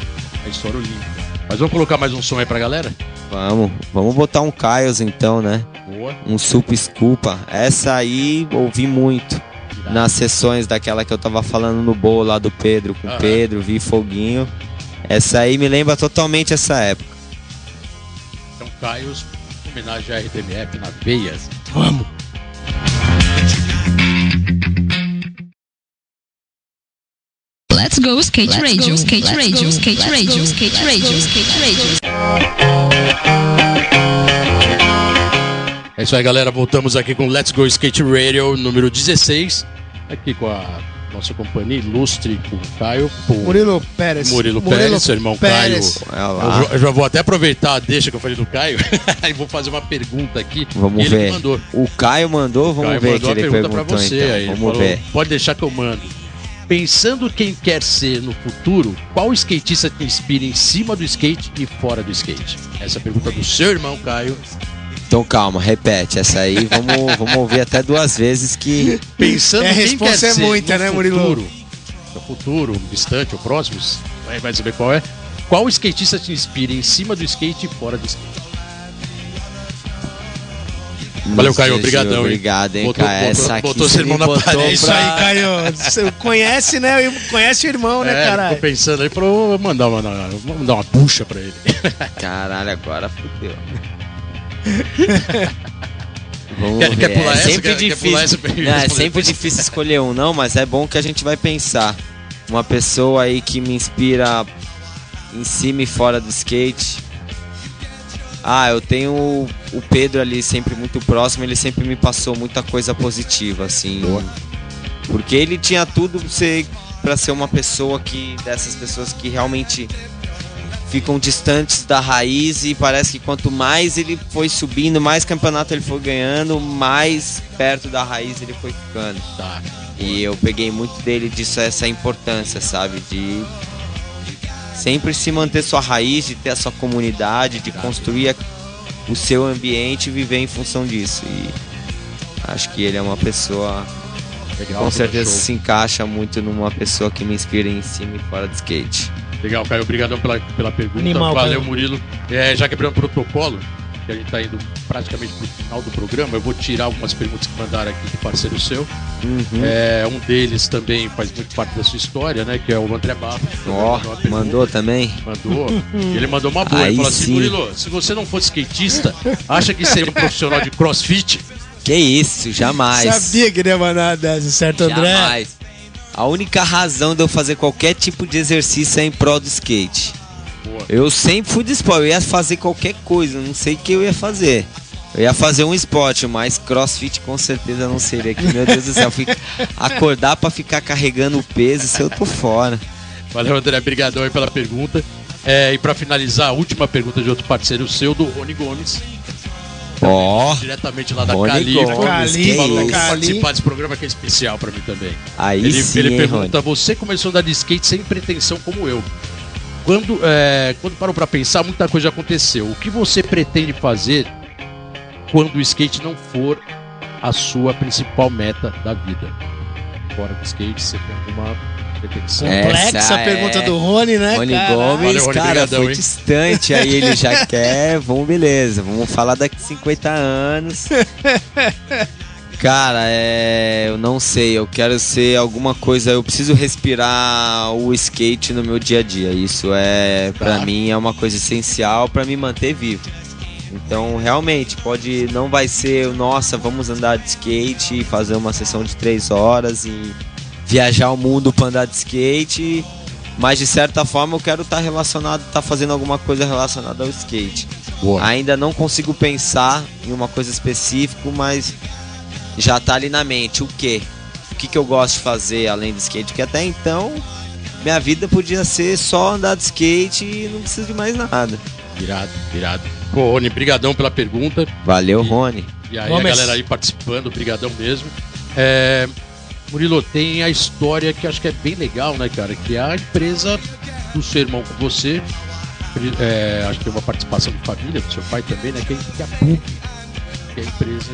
a história olímpica. Mas vamos colocar mais um som aí pra galera? Vamos, vamos botar um Caios então, né? Boa. Um Sup Sculpa. Essa aí ouvi muito Irado. nas sessões daquela que eu tava falando no bowl lá do Pedro, com o. Pedro, vi Foguinho. Essa aí me lembra totalmente essa época. Então, Caios, homenagem à RTMF na Veias. Vamos. Let's go skate radio, skate radio, skate radio, skate radio, skate radio. É isso aí, galera. Voltamos aqui com Let's Go Skate Radio número 16. Aqui com a nossa companhia ilustre, com o Caio. Com Murilo Pérez. Murilo Pérez, seu irmão Pérez. Eu, lá. já- eu já vou até aproveitar a deixa que eu falei do Caio e vou fazer uma pergunta aqui. Vamos ele ver. mandou. O Caio mandou, vamos Caio ver mandou que ele pergunta pra você então. aí. Vamos Falou, ver. Pode deixar que eu mando. Pensando quem quer ser no futuro, qual skatista te inspira em cima do skate e fora do skate? Essa é a pergunta do seu irmão Caio. Então calma, repete. Essa aí vamos, vamos ouvir até duas vezes que. Pensando É, a resposta quer é ser muita, no né, Murilo? futuro, no futuro, distante ou próximo, vai, vai saber qual é. Qual skatista te inspira em cima do skate e fora do skate? Valeu, Caio, obrigadão? Obrigado, hein, Botou- Caio. botou- Essa aqui botou seu irmão na parede. Isso pra- aí, Caio. Você conhece, né? Conhece o irmão, né, é, caralho? tô pensando aí pra eu mandar uma, vou mandar uma bucha pra ele. Caralho, agora fudeu. Vamos Quer- quer pular é essa? sempre Quer- quer difícil. pular essa Não, é sempre depois? difícil escolher um, não, mas é bom que a gente vai pensar. Uma pessoa aí que me inspira em cima e fora do skate. Ah, eu tenho o- Pedro ali sempre muito próximo, ele sempre me passou muita coisa positiva, assim. Porque ele tinha tudo pra ser, ser uma pessoa que. dessas pessoas que realmente ficam distantes da raiz e parece que quanto mais ele foi subindo, mais campeonato ele foi ganhando, mais perto da raiz ele foi ficando. Tá. E eu peguei muito dele disso, essa importância, sabe? De sempre se manter sua raiz, de ter a sua comunidade, de construir a- o seu ambiente e viver em função disso. E acho que ele é uma pessoa Legal, com certeza se encaixa muito numa pessoa que me inspira em cima e fora do skate. Legal, Caio. Obrigadão pela, pela pergunta. Animal, Valeu, Caio. Murilo. É, já quebrando o protocolo, que a gente tá indo praticamente pro final do programa, eu vou tirar algumas perguntas que mandaram aqui do parceiro seu. Uhum. É, um deles também faz muito parte da sua história, né? Que é o André Barros. Ó, pergunta. mandou também? Mandou. ele mandou uma boa. Aí ele falou assim: sim. Murilo, se você não fosse skatista, acha que seria um profissional de crossfit? Que isso, jamais. Sabia que ele ia mandar dessa, certo, André? Jamais. A única razão de eu fazer qualquer tipo de exercício é em prol do skate. Boa. Eu sempre fui de esporte, eu ia fazer qualquer coisa, não sei o que eu ia fazer. Eu ia fazer um esporte, mas crossfit com certeza não seria. Que, meu Deus do céu, fica- acordar pra ficar carregando o peso, isso eu tô fora. Valeu, André. Obrigadão aí pela pergunta. É, e pra finalizar, a última pergunta de outro parceiro seu, do Rony Gomes. Ó, diretamente lá da Rony Cali. Gomes, Cali, Falou que participar desse programa que é especial pra mim também. Aí Ele, sim, ele hein, pergunta: você começou a andar de skate sem pretensão como eu. Quando, é, quando parou pra pensar, muita coisa aconteceu. O que você pretende fazer quando o skate não for a sua principal meta da vida? Fora do skate, você tem alguma pretensão? É. Complexa Essa a pergunta é- do Rony, né, Rony cara? Gomes, Valeu, Rony, cara, brigadão, foi hein? distante, aí ele já quer, vamos, beleza, vamos falar daqui 50 anos. Cara, é, eu não sei, eu quero ser alguma coisa, eu preciso respirar o skate no meu dia a dia. Isso é, pra Tá. mim, é uma coisa essencial pra me manter vivo. Então, realmente, pode, não vai ser, nossa, vamos andar de skate e fazer uma sessão de três horas e viajar o mundo pra andar de skate. Mas de certa forma eu quero estar relacionado, estar fazendo alguma coisa relacionada ao skate. Boa. Ainda não consigo pensar em uma coisa específica, mas já tá ali na mente. O que? O que, que eu gosto de fazer além do skate? Porque até então minha vida podia ser só andar de skate e não preciso de mais nada. Virado, virado. Pô, Rony, brigadão pela pergunta. Valeu, E- Rony. E aí Gomes. a galera aí participando, brigadão mesmo. É, Murilo, tem a história que acho que é bem legal, né, cara? Que é a empresa do seu irmão com você. É, acho que tem uma participação de família, do seu pai também, né? Que é, que é a PUC, que é a empresa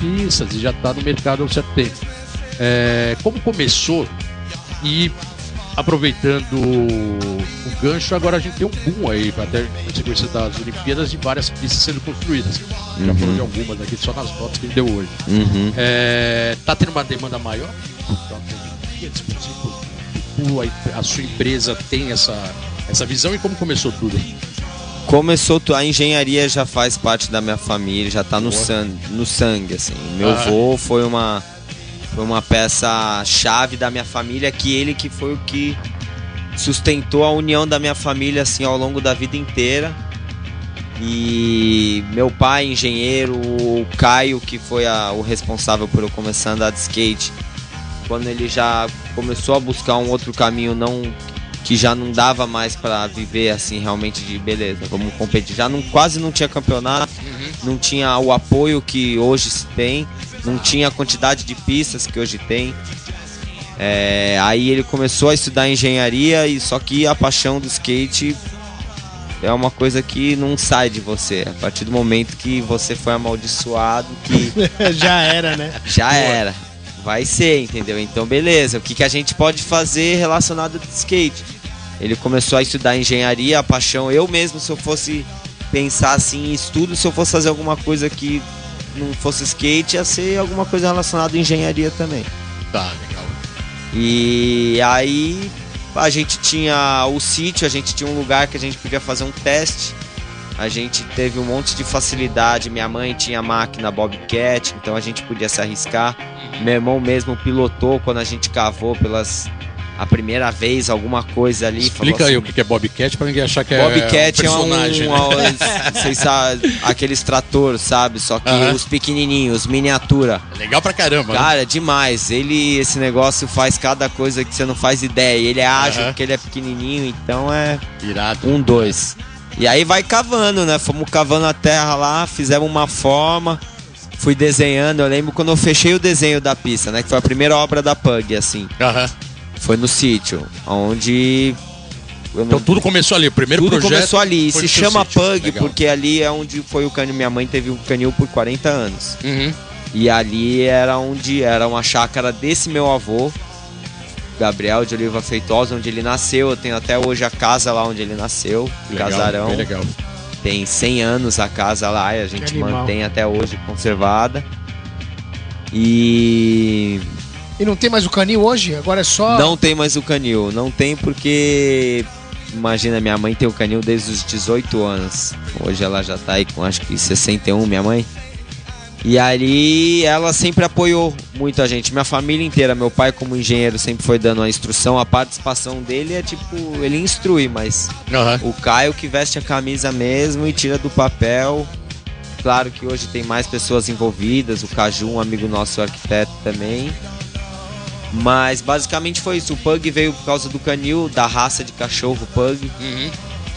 pizzas e já está no mercado há um certo tempo. É, como começou e aproveitando o gancho, agora a gente tem um boom aí, até na sequência das Olimpíadas, de várias pistas sendo construídas. Já falou de algumas aqui, só nas fotos que ele deu hoje. Uhum. É, tá tendo uma demanda maior? Então, a, a sua empresa tem essa, essa visão e como começou tudo? Começou, a engenharia já faz parte da minha família, já tá no, sangue, no sangue, assim. Meu Ah. avô foi uma, foi uma peça chave da minha família, que ele que foi o que sustentou a união da minha família, assim, ao longo da vida inteira. E meu pai, engenheiro, o Caio, que foi a- o responsável por eu começar a andar de skate, quando ele já começou a buscar um outro caminho não que já não dava mais pra viver assim realmente de beleza, vamos competir. Já não, quase não tinha campeonato, não tinha o apoio que hoje se tem, não tinha a quantidade de pistas que hoje tem. É, aí ele começou a estudar engenharia e só que a paixão do skate é uma coisa que não sai de você. A partir do momento que você foi amaldiçoado, que Já era, né? já era. Vai ser, entendeu? Então, beleza. O que, que a gente pode fazer relacionado ao skate? Ele começou a estudar engenharia, a paixão. Eu mesmo, se eu fosse pensar assim em estudo, se eu fosse fazer alguma coisa que não fosse skate, ia ser alguma coisa relacionada à engenharia também. Tá, legal. E aí a gente tinha o sítio, a gente tinha um lugar que a gente podia fazer um teste. A gente teve um monte de facilidade. Minha mãe tinha máquina Bobcat, então a gente podia se arriscar. Meu irmão mesmo pilotou quando a gente cavou pelas a primeira vez alguma coisa ali. Explica falou aí assim, o que é Bobcat pra ninguém achar que é Bobcat é um, né? um- vocês sabem, aqueles trator, sabe? Só que Aham. os pequenininhos, miniatura. Legal pra caramba. né? Cara, demais. Ele, esse negócio faz cada coisa que você não faz ideia. Ele é ágil Aham. porque ele é pequenininho, então é Irado. um, dois. E aí vai cavando, né? Fomos cavando a terra lá, fizemos uma forma, fui desenhando. Eu lembro quando eu fechei o desenho da pista, né? Que foi a primeira obra da Pug, assim. Aham. Foi no sítio, onde. Então não- tudo começou ali. O primeiro tudo projeto. começou ali. E se chama sítio. Pug Legal. porque ali é onde foi o canil. Minha mãe teve um canil por 40 anos. Uhum. E ali era onde era uma chácara desse meu avô, Gabriel de Oliva Feitosa, onde ele nasceu. Eu tenho até hoje a casa lá onde ele nasceu, Legal, casarão. bem legal. Tem 100 anos a casa lá e a gente mantém até hoje conservada. E E não tem mais o canil hoje? Agora é só. não tem mais o canil. Não tem porque. Imagina, minha mãe tem o canil desde os 18 anos. Hoje ela já tá aí com acho que 61, minha mãe. E ali ela sempre apoiou muito a gente. Minha família inteira, meu pai como engenheiro sempre foi dando a instrução. A participação dele é tipo, ele instrui, mas Aham. o Caio que veste a camisa mesmo e tira do papel. Claro que hoje tem mais pessoas envolvidas, o Caju, um amigo nosso arquiteto também. Mas basicamente foi isso. O Pug veio por causa do canil, da raça de cachorro Pug, Uhum.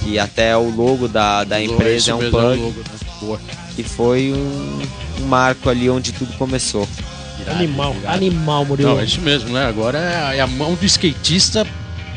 que até o logo da, da É empresa é um mesmo, Pug. o logo, né? Que foi um, um marco ali onde tudo começou. Irado, Animal, irado. animal, Murilo. Não, é isso mesmo, né? Agora é a, é a mão do skatista,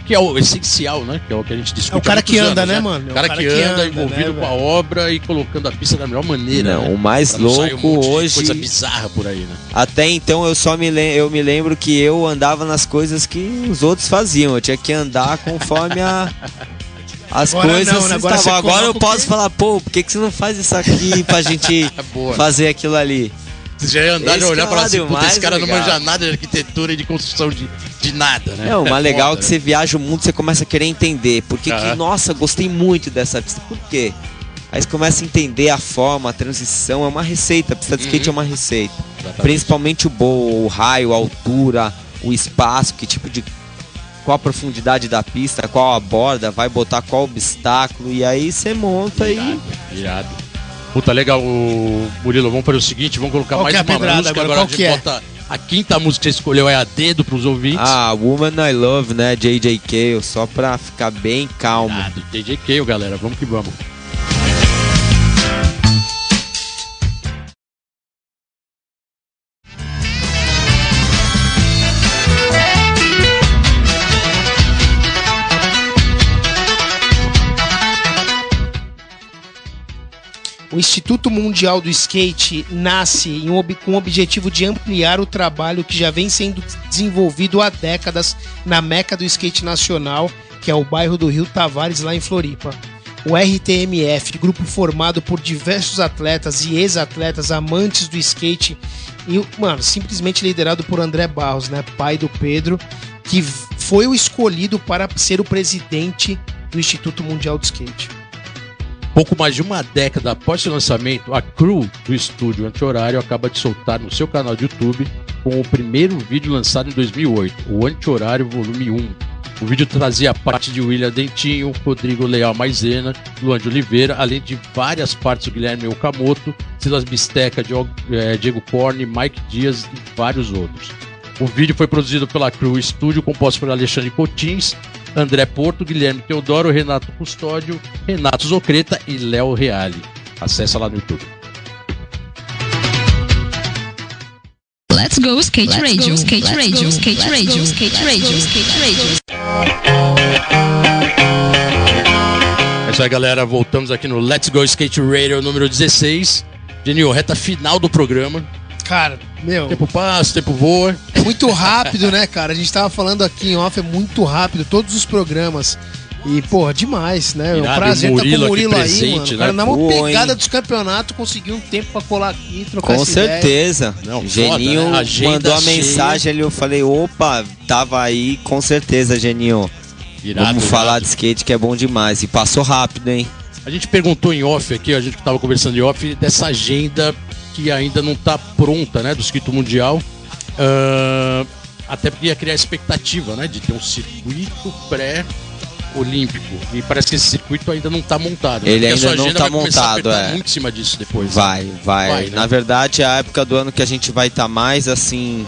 que é o essencial, né? Que é o que a gente discute. É o cara que anda, anos, né, mano? É O cara, que, anda, envolvido né, com a obra e colocando a pista da melhor maneira. Não, né? o mais Pra não sair louco monte de hoje- Coisa bizarra por aí, né? Até então eu só me, lem- eu me lembro que eu andava nas coisas que os outros faziam. Eu tinha que andar conforme a. As Agora coisas não, né? Agora estavam. Agora eu posso falar, pô, por que, que você não faz isso aqui pra gente Boa. fazer aquilo ali? Você já ia andar e olhar e é falar assim, lado puta, esse cara não legal. manja nada de arquitetura e de construção de, de nada, né? É, o mais legal é que você viaja o mundo, você começa a querer entender. Por que, nossa, gostei muito dessa pista. Por quê? Aí você começa a entender a forma, a transição, é uma receita. A pista de skate é Uhum. uma receita. Exatamente. Principalmente o bowl, o raio, a altura, o espaço, que tipo de. Qual a profundidade da pista, qual a borda, vai botar qual obstáculo, e aí você monta e. Irado, irado. Puta, legal, o Murilo, vamos fazer o seguinte, vamos colocar Qual mais é a uma pedrada música, agora? agora, Qual a gente que é? bota a quinta música que você escolheu é a dedo pros ouvintes. Ah, Woman I Love, né? JJK, só pra ficar bem calmo. Irado, JJK, galera, vamos que vamos. O Instituto Mundial do Skate nasce com o objetivo de ampliar o trabalho que já vem sendo desenvolvido há décadas na meca do skate nacional, que é o bairro do Rio Tavares, lá em Floripa. O RTMF, grupo formado por diversos atletas e ex-atletas amantes do skate, e, mano, simplesmente liderado por André Barros, né, pai do Pedro, que foi o escolhido para ser o presidente do Instituto Mundial do Skate. Pouco mais de uma década após seu lançamento, a crew do estúdio Anti-Horário acaba de soltar no seu canal de YouTube com o primeiro vídeo lançado em 2008, o Anti-Horário Volume 1. O vídeo trazia parte de William Dentinho, Rodrigo Leal Maisena, Luan de Oliveira, além de várias partes do Guilherme Okamoto, Silas Bisteca, eh, Diego Corne, Mike Dias e vários outros. O vídeo foi produzido pela Crew Studio, composto por Alexandre Cotins, André Porto, Guilherme Teodoro, Renato Custódio, Renato Zocreta e Léo Reale. Acesse lá no YouTube. Let's go skate radio, skate radio, skate radio, skate radio, skate radio. É isso aí, galera. Voltamos aqui no Let's Go Skate Radio número 16. Genil, reta final do programa. Cara, meu, Tempo passa, tempo voa. É muito rápido, né, cara? A gente tava falando aqui em off, é muito rápido, todos os programas. E, porra, demais, né? É um Irado, prazer e estar com Murilo o Murilo aí, presente, mano. né? Cara, na maior Boa, pegada hein? dos campeonatos, conseguiu um tempo pra colar aqui, trocar Com essa ideia. certeza. Não, foda, Geninho né? Agenda mandou a cheia. mensagem ali, eu falei, opa, tava aí, com certeza, Geninho. Irado, Vamos falar irado. de skate que é bom demais. E passou rápido, hein? A gente perguntou em off aqui, a gente tava conversando em off, dessa agenda que ainda não tá pronta, né? Do circuito mundial. Ah, até porque ia criar expectativa, né? De ter um circuito pré-olímpico. E parece que esse circuito ainda não tá montado. né? Ele ainda não tá a montado, é. muito em cima disso depois. né? Vai, vai. Vai, né? Na verdade, é a época do ano que a gente vai estar mais assim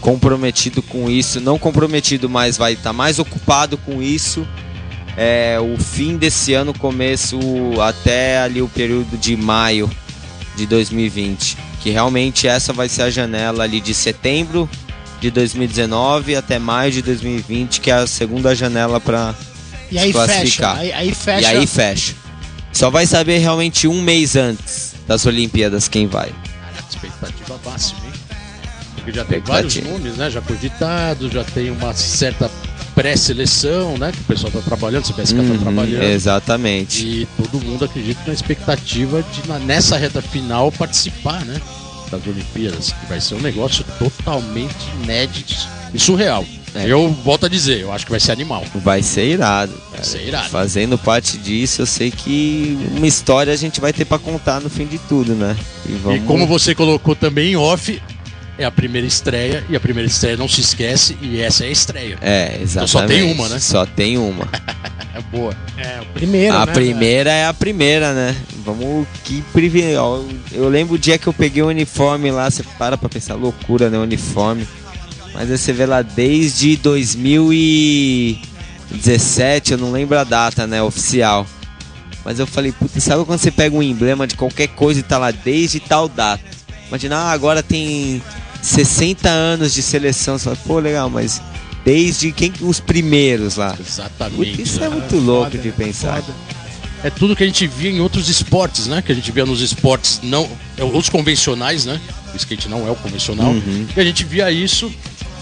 comprometido com isso, não comprometido, mas vai estar mais ocupado com isso. É o fim desse ano, começo até ali o período de maio de 2020, que realmente essa vai ser a janela ali de setembro de 2019 até maio de 2020, que é a segunda janela para E aí se fecha. classificar. Aí, aí fecha. e aí fecha. Só vai saber realmente um mês antes das Olimpíadas quem vai. Caraca, expectativa máxima, hein? Porque já tem vários nomes, né? Já cogitados, já tem uma certa pré-seleção, né? Que o pessoal tá trabalhando, o CBSK Uhum, tá trabalhando. exatamente. E todo mundo acredita na expectativa de, nessa reta final, participar, né? Das Olimpíadas, que vai ser um negócio totalmente inédito e surreal. É. Eu volto a dizer, eu acho que vai ser animal. Vai ser irado. Vai ser irado. Fazendo parte disso, eu sei que uma história a gente vai ter pra contar no fim de tudo, né? E, vamos... E como você colocou também em off, é a primeira estreia, e a primeira estreia não se esquece, e essa é a estreia. É, exatamente. só tem uma, né? Só tem uma. É boa. É, o primeiro, a né, primeira é a primeira, né? Vamos que privilégio. Eu lembro o dia que eu peguei o uniforme lá, você para pra pensar, loucura, né? O uniforme. Mas aí você vê lá desde 2017, eu não lembro a data, né? Oficial. Mas eu falei, puta, sabe quando você pega um emblema de qualquer coisa e tá lá desde tal data? Imagina, ah, agora tem 60 anos de seleção. Você fala, pô, legal, mas desde quem os primeiros lá? Exatamente. Puta, isso né? é muito louco Foda, de pensar. foda. É tudo que a gente via em outros esportes, né? Que a gente via nos esportes não. é, Os convencionais, né? O skate não é o convencional. Uhum. E a gente via isso,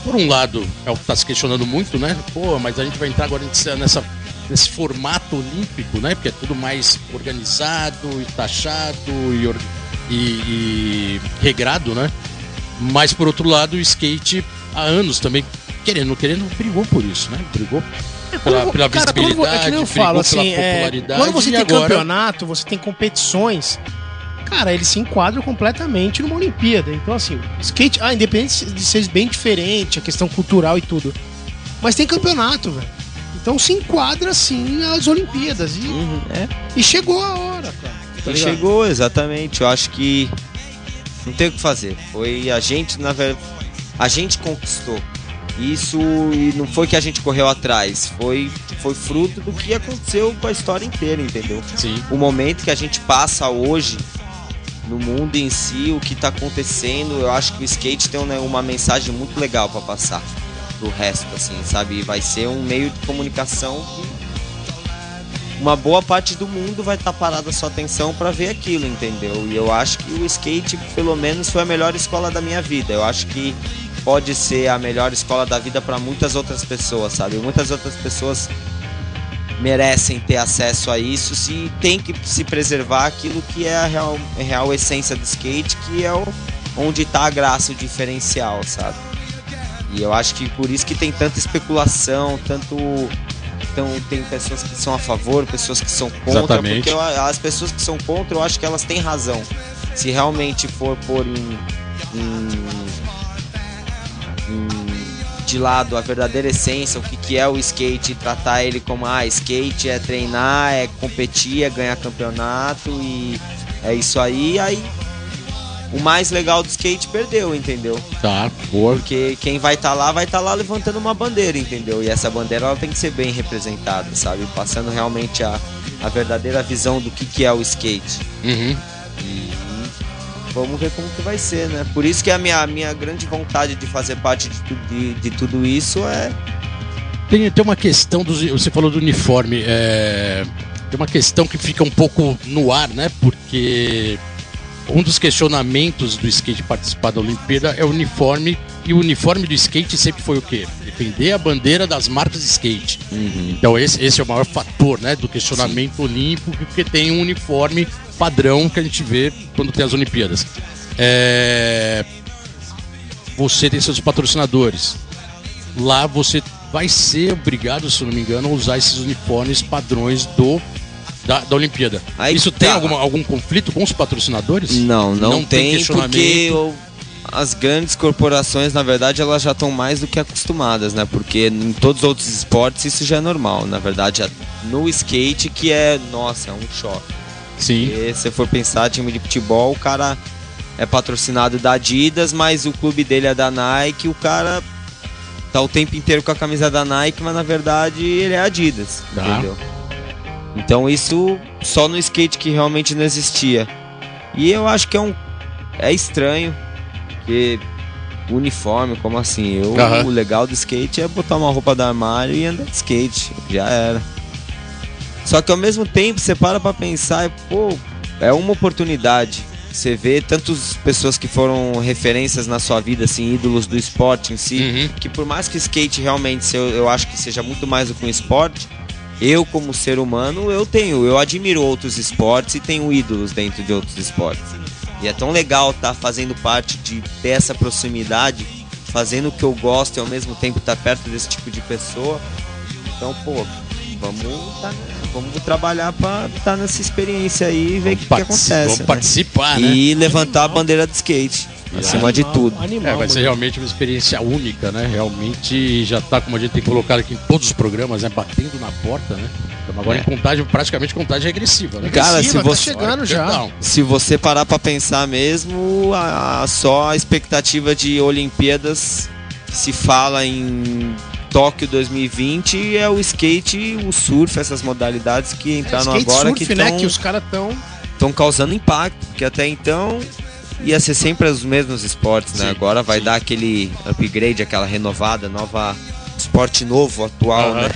por um lado, é o que tá se questionando muito, né? Pô, mas a gente vai entrar agora nessa, nesse formato olímpico, né? Porque é tudo mais organizado e taxado e, e- e regrado, né? Mas por outro lado, o skate há anos também, querendo ou não querendo, brigou por isso, né? Brigou pela, pela Cara, quando, visibilidade, é que nem eu brigou falo, pela assim, é, popularidade. quando você tem agora... campeonato, você tem competições, cara, eles se enquadram completamente numa Olimpíada. Então, assim, skate, ah, independente de ser bem diferente, a questão cultural e tudo, mas tem campeonato, velho. Então se enquadra, sim, as Olimpíadas. E, Uhum, é. e chegou a hora, cara. Tá E chegou, exatamente. Eu acho que não tem o que fazer. Foi a gente, na verdade, a gente conquistou. Isso e não foi que a gente correu atrás, foi foi fruto do que aconteceu com a história inteira, entendeu? Sim. O momento que a gente passa hoje no mundo em si, o que tá acontecendo, eu acho que o skate tem né, uma mensagem muito legal para passar pro resto, assim, sabe? Vai ser um meio de comunicação que uma boa parte do mundo vai estar parada sua atenção para ver aquilo, entendeu? E eu acho que o skate, pelo menos, foi a melhor escola da minha vida. Eu acho que pode ser a melhor escola da vida para muitas outras pessoas, sabe? Muitas outras pessoas merecem ter acesso a isso se tem que se preservar aquilo que é a real, a real essência do skate, que é o, onde está a graça, o diferencial, sabe? E eu acho que por isso que tem tanta especulação, tanto então tem pessoas que são a favor, pessoas que são contra, Exatamente. porque eu- as pessoas que são contra, eu acho que elas têm razão. Se realmente for pôr em, em- em- de lado a verdadeira essência, o que, que é o skate, tratar ele como ah, skate é treinar, é competir, é ganhar campeonato e é isso aí, aí o mais legal do skate perdeu, entendeu? Tá, boa. Porque quem vai estar lá vai estar lá levantando uma bandeira, entendeu? E essa bandeira ela tem que ser bem representada, sabe? Passando realmente a, a verdadeira visão do que, que é o skate. Uhum. E vamos ver como que vai ser, né? Por isso que a minha, a minha grande vontade de fazer parte de, de, de tudo isso é. Tem, tem uma questão dos. Você falou do uniforme. é, tem uma questão que fica um pouco no ar, né? Porque um dos questionamentos do skate participar da Olimpíada é o uniforme. E o uniforme do skate sempre foi o quê? Defender a bandeira das marcas de skate. Então esse, esse é o maior fator, né? Do questionamento olímpico, porque tem um uniforme padrão que a gente vê quando tem as Olimpíadas. É, Você tem seus patrocinadores lá você vai ser obrigado, se não me engano, a usar esses uniformes padrões do da, da Olimpíada. Aí Isso tem tá. alguma, algum conflito com os patrocinadores? Não, não, Não tem tem, porque o- as grandes corporações, na verdade, elas já estão mais do que acostumadas, né? Porque em todos os outros esportes isso já é normal. Na verdade, no skate que é, nossa, é um choque. Sim. Porque se for pensar, time de futebol, o cara é patrocinado da Adidas, mas o clube dele é da Nike, o cara tá o tempo inteiro com a camisa da Nike, mas na verdade ele é Adidas, Tá. entendeu? Então isso só no skate que realmente não existia. E eu acho que é um é estranho que uniforme, como assim? Eu, Aham. O legal do skate é botar uma roupa do armário e andar de skate, já era. Só que ao mesmo tempo você para pra pensar e, pô, é uma oportunidade. Você vê tantas pessoas que foram referências na sua vida, assim, ídolos do esporte em si, Uhum. que por mais que skate realmente eu, eu acho que seja muito mais do que um esporte, eu como ser humano, eu tenho, eu admiro outros esportes e tenho ídolos dentro de outros esportes. E é tão legal estar fazendo parte de dessa proximidade, fazendo o que eu gosto e ao mesmo tempo estar perto desse tipo de pessoa. Então, pô, vamos, tá, vamos trabalhar para estar nessa experiência aí e ver o que, que acontece. Vamos né? participar, né? E levantar a bandeira do skate, acima de tudo. Animal, É, vai ser mano. realmente uma experiência única, né? Realmente já tá, como a gente tem colocado aqui em todos os programas, né? Batendo na porta, né? Estamos agora É. em contagem, praticamente contagem regressiva, né? Cara, se Agressiva, você- Tá chegando já. Se você parar pra pensar mesmo, a, a- só a expectativa de Olimpíadas se fala em Tóquio 2020 é o skate, o surf, essas modalidades que entraram skate agora surf, que né? estão Que os caras estão. estão causando impacto, porque até então ia ser sempre os mesmos esportes, né? Sim, Agora vai sim. dar aquele upgrade, aquela renovada, nova esporte novo, atual, Aham. né?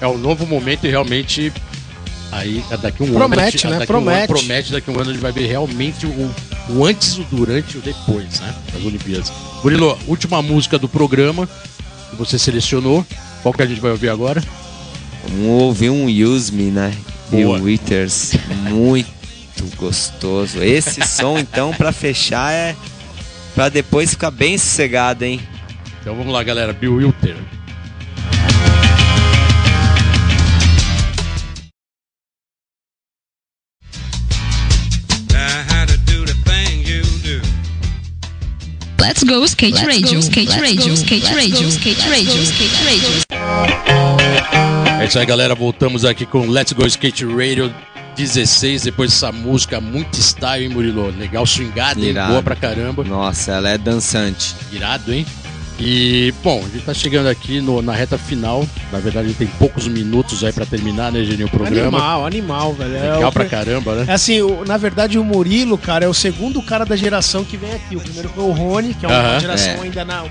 É um novo momento e realmente. Aí, é daqui um Promete, ano. né? Daqui a um ano, Promete. promete, daqui a um ano a gente vai ver realmente o, o antes, o durante e o depois, né? Das Olimpíadas. Murilo, última música do programa que você selecionou. Qual que a gente vai ouvir agora? Vamos ouvir um Use Me, né? Bill Boa. Withers, muito gostoso. Esse som, então, pra fechar é pra depois ficar bem sossegado, hein? Então vamos lá, galera. Bill Wilter. how to do the thing you do. Let's go skate radio, skate radio, skate radio, skate radio, skate radio. É isso aí, galera. Voltamos aqui com Let's Go Skate Radio 16. Depois dessa música muito style, hein, Murilo? Legal, swingada, hein? Irado. Boa pra caramba. Nossa, ela é dançante. Irado, hein? E, bom, a gente tá chegando aqui no- na reta final. Na verdade, a gente tem poucos minutos aí pra terminar, né, Genil, o programa. Animal, animal, velho. É Legal o- pra caramba, né? É assim, o- na verdade o Murilo, cara, é o segundo cara da geração que vem aqui. O primeiro foi o Rony, que é uma Aham, geração é. ainda não.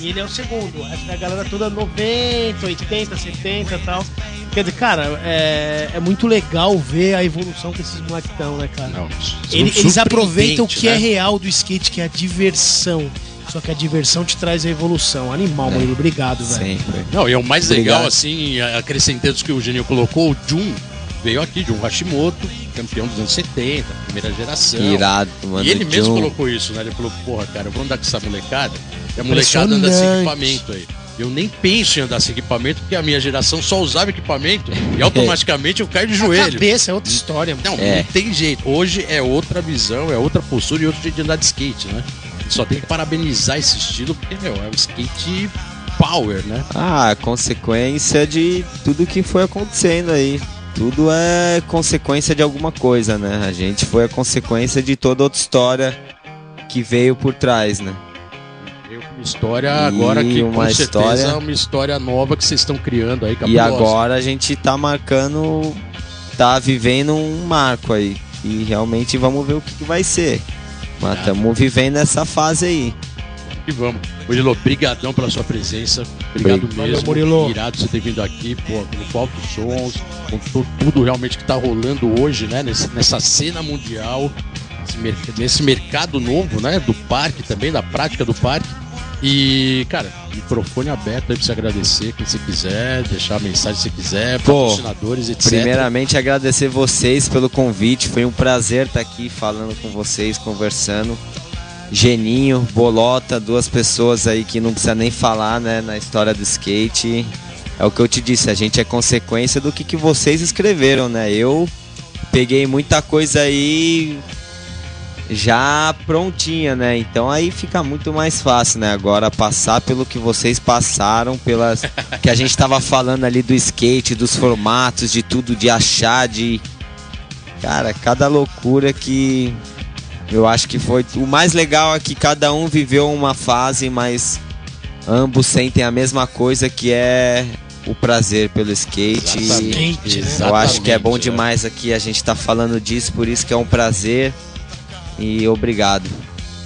E ele é o segundo. Essa é a galera toda 90, 80, 70 e tal. Quer dizer, cara, é, é muito legal ver a evolução que esses moleques estão, né, cara? Não, Ele- eles aproveitam o que é né? real do skate, que é a diversão. Só que a diversão te traz a evolução. Animal, É. Murilo. Obrigado, velho. Sempre. Não, e é o mais Obrigado. legal, assim, acrescentando isso que o Genil colocou, o Jun veio aqui, Jun Hashimoto, campeão dos anos 70, primeira geração. Irado, mano. E ele mesmo John. colocou isso, né? Ele falou, porra, cara, eu vou andar com essa molecada. E a molecada anda sem equipamento aí. Eu nem penso em andar sem equipamento, porque a minha geração só usava equipamento e automaticamente eu caio de A joelho. cabeça é outra história. Não, É. não tem jeito. Hoje é outra visão, é outra postura e outro jeito de andar de skate, né? Só tem que parabenizar esse estilo, porque, meu, é um skate power, né? Ah, consequência de tudo que foi acontecendo aí. Tudo é consequência de alguma coisa, né? A gente foi a consequência de toda outra história que veio por trás, né? Veio com uma história E agora que com uma certeza história- é uma história nova que vocês estão criando aí, E cabulosa. agora a gente tá marcando, tá vivendo um marco aí. E realmente vamos ver o que, que vai ser. Mas Ah. estamos vivendo essa fase aí. E vamos. Murilo, brigadão pela sua presença. Obrigado Valeu, mesmo. Murilo. Irado você ter vindo aqui, pô, com altos sons, com tu- tudo realmente que tá rolando hoje, né? Nesse- nessa cena mundial, nesse, mer- nesse mercado novo, né? Do parque também, da prática do parque. E, cara, microfone aberto aí pra você agradecer quem você quiser, deixar a mensagem se quiser, Pô, patrocinadores, etc. Primeiramente agradecer vocês pelo convite. Foi um prazer estar aqui falando com vocês, conversando. Geninho, Bolota, duas pessoas aí que não precisa nem falar, né, na história do skate. É o que eu te disse, a gente é consequência do que, que vocês escreveram, né? Eu peguei muita coisa aí já prontinha, né? Então aí fica muito mais fácil, né? Agora passar pelo que vocês passaram, pelas que a gente tava falando ali do skate, dos formatos, de tudo, de achar, de cara, cada loucura que eu acho que foi o mais legal é que cada um viveu uma fase, mas ambos sentem a mesma coisa que é o prazer pelo skate. Exatamente, Skate, né? Eu acho que é bom exatamente, né? demais aqui a gente tá falando disso, por isso que é um prazer. E obrigado.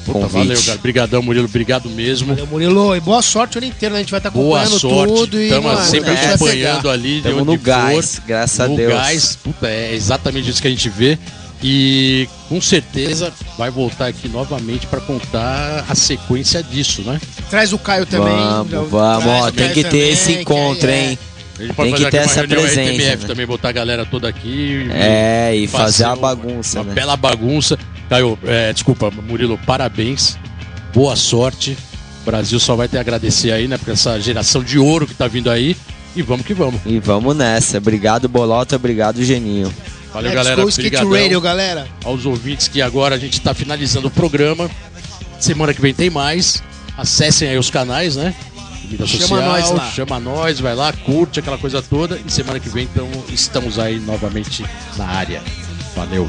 Puta, Convite. valeu, cara. Obrigadão, Murilo. Obrigado mesmo. Valeu, Murilo. E boa sorte o ano inteiro, né? A gente vai estar Boa acompanhando sorte. tudo e Estamos sempre a acompanhando ali de Estamos no for. gás, graças a no Deus. gás. Puta, é exatamente isso que a gente vê. E com certeza vai voltar aqui novamente para contar a sequência disso, né? Traz o Caio também. Vamos, vamos, ó, tem que ter também, esse encontro, é- hein? A Tem que fazer ter uma essa presença, né? também, botar a galera toda aqui. É, e fazer a um- bagunça, Uma né? bela bagunça. Caio, é, desculpa, Murilo, parabéns. Boa sorte. O Brasil só vai ter a agradecer aí, né? Por essa geração de ouro que tá vindo aí. E vamos que vamos. E vamos nessa. Obrigado, Bolota. Obrigado, Geninho. Valeu, Let's galera. go Skate. Radio, galera. aos ouvintes que agora a gente está finalizando o programa. Semana que vem tem mais. Acessem aí os canais, né? Mídia Chama social, nós lá. chama nós, vai lá, curte aquela coisa toda. E semana que vem então, estamos aí novamente na área. Valeu.